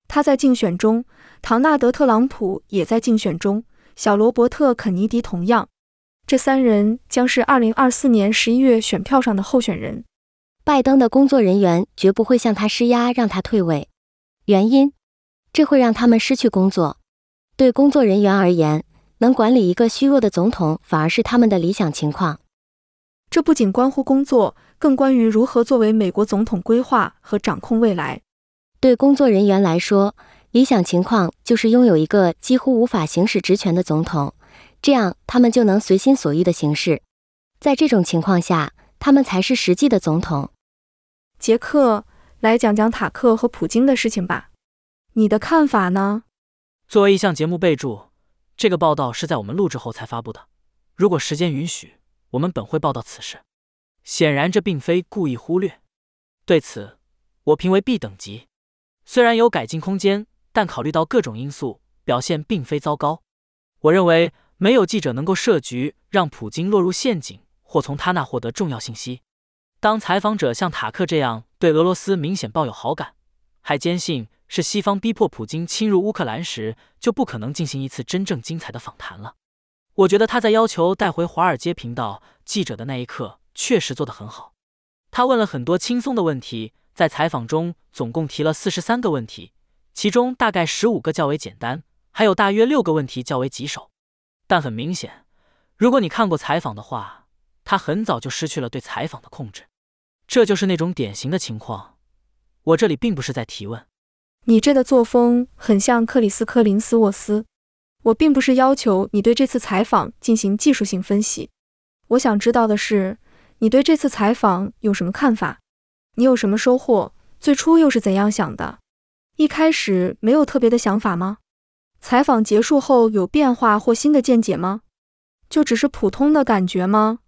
他在竞选中，唐纳德·特朗普也在竞选中，小罗伯特·肯尼迪同样。这三人将是2024年11月选票上的候选人。拜登的工作人员绝不会向他施压让他退位，原因，这会让他们失去工作。对工作人员而言，能管理一个虚弱的总统反而是他们的理想情况。这不仅关乎工作。更关于如何作为美国总统规划和掌控未来。对工作人员来说，理想情况就是拥有一个几乎无法行使职权的总统，这样他们就能随心所欲的行事。在这种情况下，他们才是实际的总统。杰克，来讲讲塔克和普京的事情吧。你的看法呢？作为一项节目备注，这个报道是在我们录制后才发布的。如果时间允许，我们本会报道此事。显然，这并非故意忽略。对此，我评为 B 等级。虽然有改进空间，但考虑到各种因素，表现并非糟糕。我认为，没有记者能够设局让普京落入陷阱，或从他那获得重要信息。当采访者像塔克这样对俄罗斯明显抱有好感，还坚信是西方逼迫普京侵入乌克兰时，就不可能进行一次真正精彩的访谈了。我觉得他在要求带回华尔街频道记者的那一刻。确实做得很好。他问了很多轻松的问题，在采访中总共提了四十三个问题，其中大概十五个较为简单，还有大约六个问题较为棘手。但很明显，如果你看过采访的话，他很早就失去了对采访的控制。这就是那种典型的情况。我这里并不是在提问。你这的作风很像克里斯科林斯沃斯。我并不是要求你对这次采访进行技术性分析。我想知道的是。你对这次采访有什么看法？你有什么收获？最初又是怎样想的？一开始没有特别的想法吗？采访结束后有变化或新的见解吗？就只是普通的感觉吗？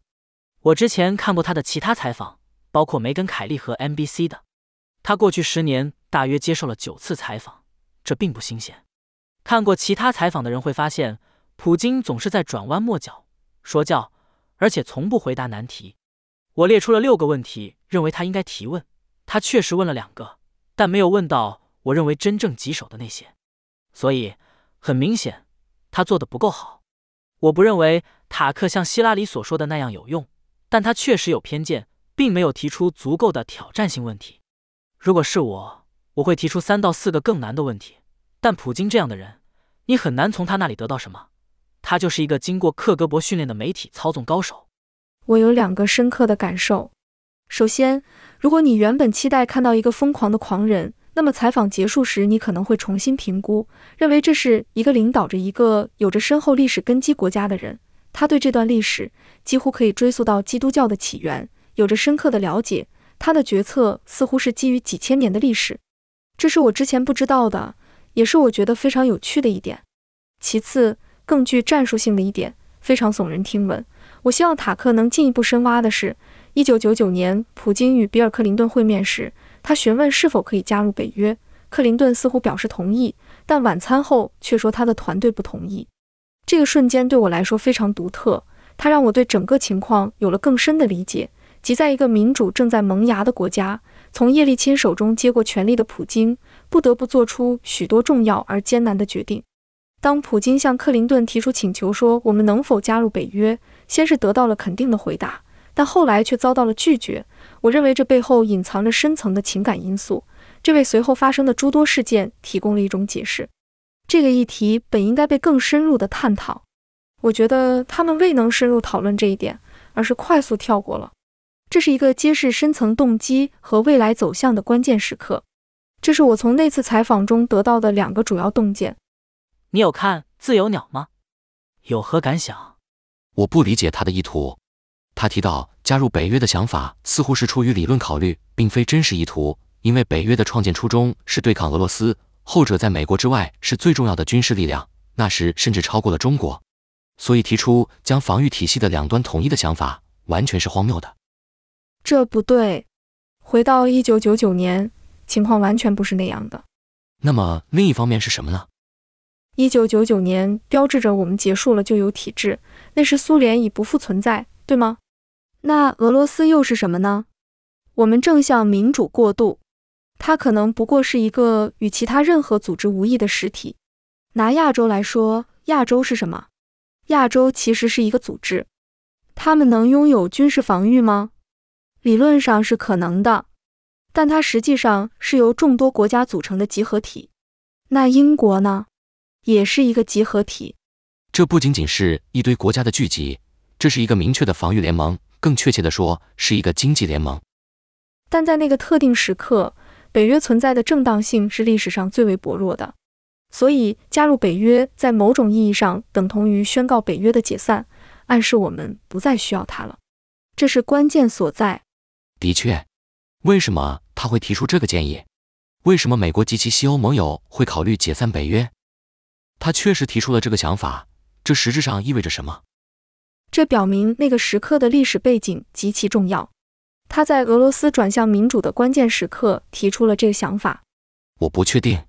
我之前看过他的其他采访，包括梅根·凯利和 NBC 的。他过去十年大约接受了九次采访，这并不新鲜。看过其他采访的人会发现，普京总是在转弯抹角说教，而且从不回答难题。我列出了六个问题，认为他应该提问。他确实问了两个，但没有问到我认为真正棘手的那些。所以很明显，他做的不够好。我不认为塔克像希拉里所说的那样有用，但他确实有偏见，并没有提出足够的挑战性问题。如果是我，我会提出三到四个更难的问题。但普京这样的人，你很难从他那里得到什么。他就是一个经过克格勃训练的媒体操纵高手。我有两个深刻的感受。首先，如果你原本期待看到一个疯狂的狂人，那么采访结束时，你可能会重新评估，认为这是一个领导着一个有着深厚历史根基国家的人。他对这段历史几乎可以追溯到基督教的起源，有着深刻的了解。他的决策似乎是基于几千年的历史，这是我之前不知道的，也是我觉得非常有趣的一点。其次，更具战术性的一点，非常耸人听闻。我希望塔克能进一步深挖的是，一九九九年普京与比尔·克林顿会面时，他询问是否可以加入北约。克林顿似乎表示同意，但晚餐后却说他的团队不同意。这个瞬间对我来说非常独特，它让我对整个情况有了更深的理解。即在一个民主正在萌芽的国家，从叶利钦手中接过权力的普京，不得不做出许多重要而艰难的决定。当普京向克林顿提出请求说我们能否加入北约，先是得到了肯定的回答，但后来却遭到了拒绝。我认为这背后隐藏着深层的情感因素，这为随后发生的诸多事件提供了一种解释。这个议题本应该被更深入的探讨，我觉得他们未能深入讨论这一点，而是快速跳过了。这是一个揭示深层动机和未来走向的关键时刻。这是我从那次采访中得到的两个主要洞见。你有看《自由鸟》吗？有何感想？我不理解他的意图。他提到加入北约的想法似乎是出于理论考虑，并非真实意图。因为北约的创建初衷是对抗俄罗斯，后者在美国之外是最重要的军事力量，那时甚至超过了中国。所以提出将防御体系的两端统一的想法，完全是荒谬的。这不对。回到一九九九年，情况完全不是那样的。那么另一方面是什么呢？一九九九年标志着我们结束了旧有体制，那时苏联已不复存在，对吗？那俄罗斯又是什么呢？我们正向民主过渡，它可能不过是一个与其他任何组织无异的实体。拿亚洲来说，亚洲是什么？亚洲其实是一个组织，他们能拥有军事防御吗？理论上是可能的，但它实际上是由众多国家组成的集合体。那英国呢？也是一个集合体，这不仅仅是一堆国家的聚集，这是一个明确的防御联盟，更确切的说，是一个经济联盟。但在那个特定时刻，北约存在的正当性是历史上最为薄弱的，所以加入北约在某种意义上等同于宣告北约的解散，暗示我们不再需要它了。这是关键所在。的确，为什么他会提出这个建议？为什么美国及其西欧盟友会考虑解散北约？他确实提出了这个想法，这实质上意味着什么？这表明那个时刻的历史背景极其重要。他在俄罗斯转向民主的关键时刻提出了这个想法。我不确定。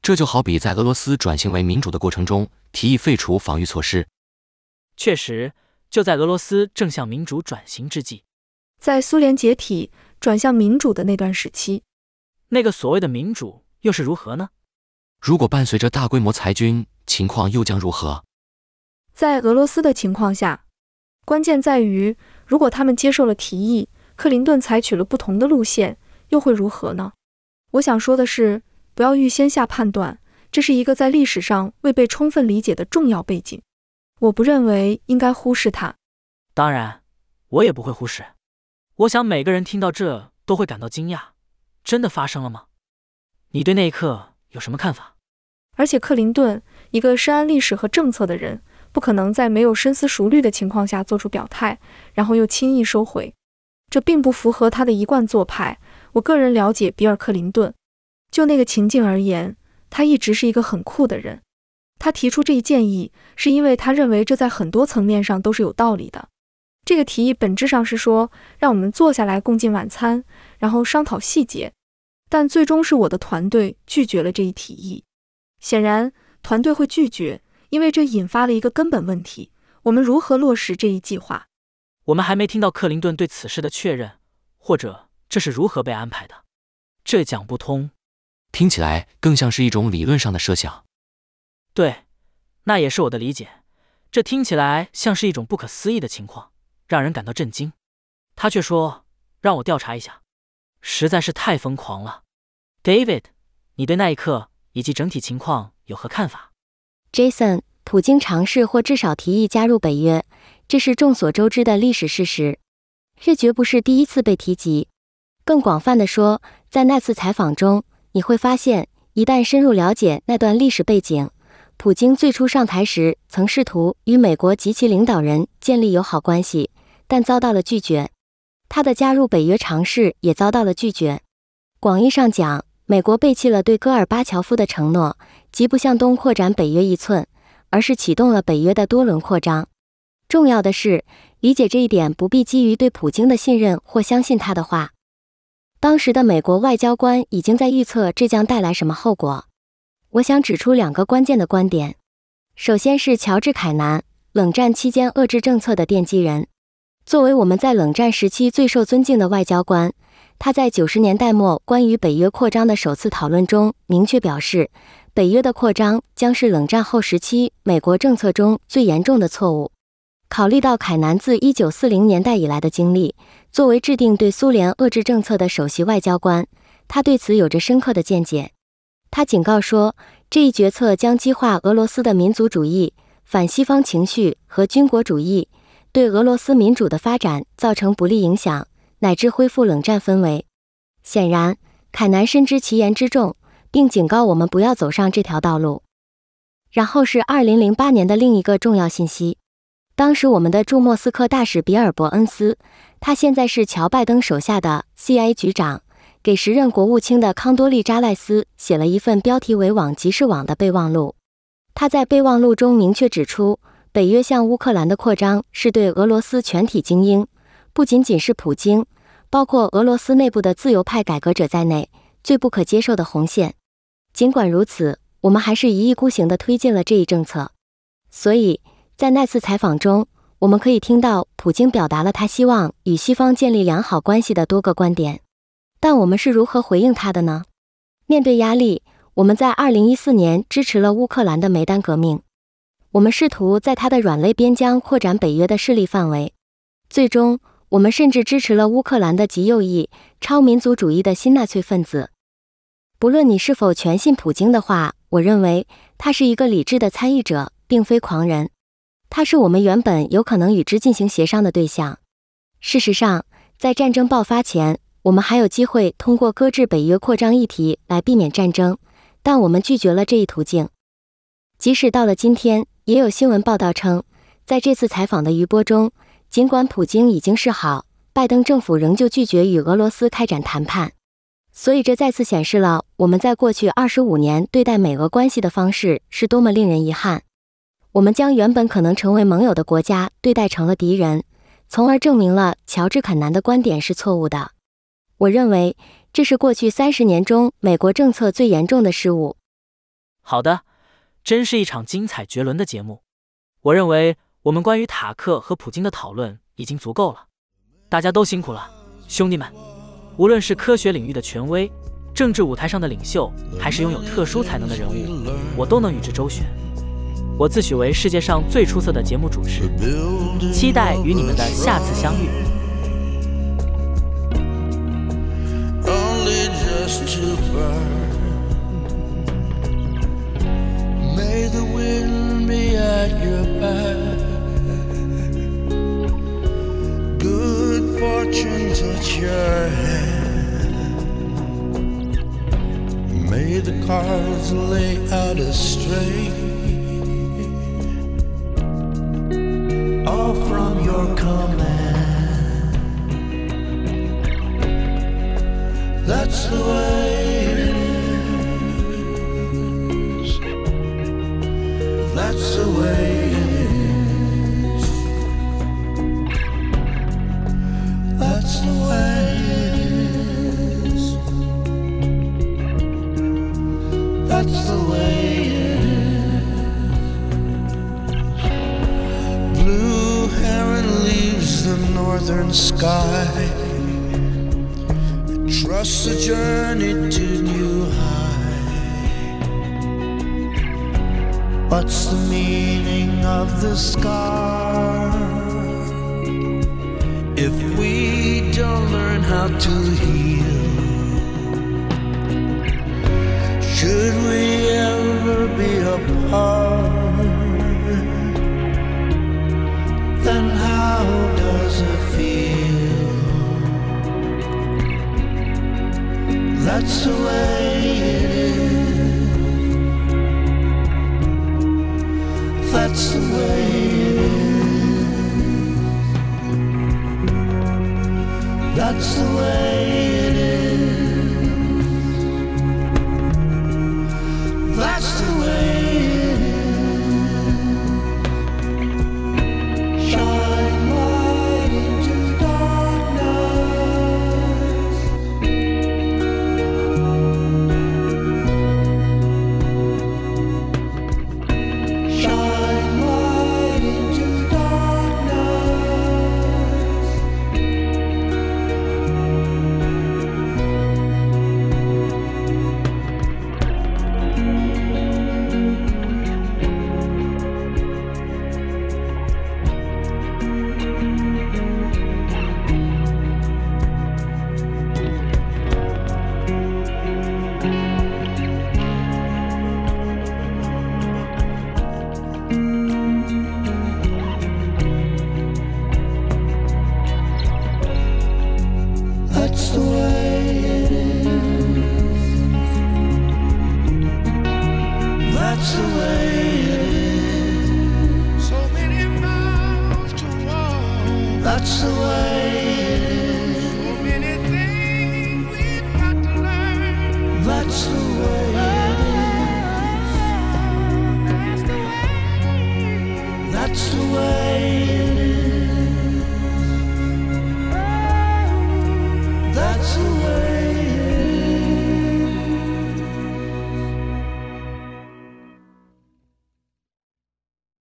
这就好比在俄罗斯转型为民主的过程中提议废除防御措施。确实，就在俄罗斯正向民主转型之际，在苏联解体转向民主的那段时期，那个所谓的民主又是如何呢？如果伴随着大规模裁军，情况又将如何？在俄罗斯的情况下，关键在于，如果他们接受了提议，克林顿采取了不同的路线，又会如何呢？我想说的是，不要预先下判断，这是一个在历史上未被充分理解的重要背景。我不认为应该忽视它。当然，我也不会忽视。我想每个人听到这都会感到惊讶。真的发生了吗？你对那一刻？有什么看法？而且克林顿，一个深谙历史和政策的人，不可能在没有深思熟虑的情况下做出表态，然后又轻易收回。这并不符合他的一贯做派。我个人了解比尔·克林顿，就那个情境而言，他一直是一个很酷的人。他提出这一建议，是因为他认为这在很多层面上都是有道理的。这个提议本质上是说，让我们坐下来共进晚餐，然后商讨细节。但最终是我的团队拒绝了这一提议。显然，团队会拒绝，因为这引发了一个根本问题：我们如何落实这一计划？我们还没听到克林顿对此事的确认，或者这是如何被安排的。这讲不通。听起来更像是一种理论上的设想。对，那也是我的理解。这听起来像是一种不可思议的情况，让人感到震惊。他却说：“让我调查一下。”实在是太疯狂了，David，你对那一刻以及整体情况有何看法？Jason，普京尝试或至少提议加入北约，这是众所周知的历史事实，这绝不是第一次被提及。更广泛的说，在那次采访中，你会发现，一旦深入了解那段历史背景，普京最初上台时曾试图与美国及其领导人建立友好关系，但遭到了拒绝。他的加入北约尝试也遭到了拒绝。广义上讲，美国背弃了对戈尔巴乔夫的承诺，即不向东扩展北约一寸，而是启动了北约的多轮扩张。重要的是，理解这一点不必基于对普京的信任或相信他的话。当时的美国外交官已经在预测这将带来什么后果。我想指出两个关键的观点。首先是乔治·凯南，冷战期间遏制政策的奠基人。作为我们在冷战时期最受尊敬的外交官，他在九十年代末关于北约扩张的首次讨论中明确表示，北约的扩张将是冷战后时期美国政策中最严重的错误。考虑到凯南自一九四零年代以来的经历，作为制定对苏联遏制政策的首席外交官，他对此有着深刻的见解。他警告说，这一决策将激化俄罗斯的民族主义、反西方情绪和军国主义，对俄罗斯民主的发展造成不利影响，乃至恢复冷战氛围。显然，凯南深知其言之重。并警告我们不要走上这条道路。然后是二零零八年的另一个重要信息。当时我们的驻莫斯科大使比尔·伯恩斯，他现在是乔·拜登手下的 CIA 局长，给时任国务卿的康多利扎赖斯写了一份标题为“网即是网”的备忘录。他在备忘录中明确指出，北约向乌克兰的扩张是对俄罗斯全体精英，不仅仅是普京，包括俄罗斯内部的自由派改革者在内，最不可接受的红线。尽管如此，我们还是一意孤行地推进了这一政策。所以在那次采访中，我们可以听到普京表达了他希望与西方建立良好关系的多个观点。但我们是如何回应他的呢？面对压力，我们在2014年支持了乌克兰的梅丹革命。我们试图在他的软肋边疆扩展北约的势力范围。最终，我们甚至支持了乌克兰的极右翼、超民族主义的新纳粹分子。不论你是否全信普京的话，我认为他是一个理智的参与者，并非狂人。他是我们原本有可能与之进行协商的对象。事实上，在战争爆发前，我们还有机会通过搁置北约扩张议题来避免战争，但我们拒绝了这一途径。即使到了今天，也有新闻报道称，在这次采访的余波中，尽管普京已经示好，拜登政府仍旧拒绝与俄罗斯开展谈判。所以，这再次显示了我们在过去二十五年对待美俄关系的方式是多么令人遗憾。我们将原本可能成为盟友的国家对待成了敌人，从而证明了乔治·肯南的观点是错误的。我认为这是过去三十年中美国政策最严重的失误。好的，真是一场精彩绝伦的节目。我认为我们关于塔克和普京的讨论已经足够了。大家都辛苦了，兄弟们。无论是科学领域的权威、政治舞台上的领袖，还是拥有特殊才能的人物，我都能与之周旋。我自诩为世界上最出色的节目主持，期待与你们的下次相遇。Fortune touch your hand. May the cards lay out astray. All from your command. That's the way of the scar? If we don't learn how to heal, should we ever be apart? Then how does it feel? That's the away.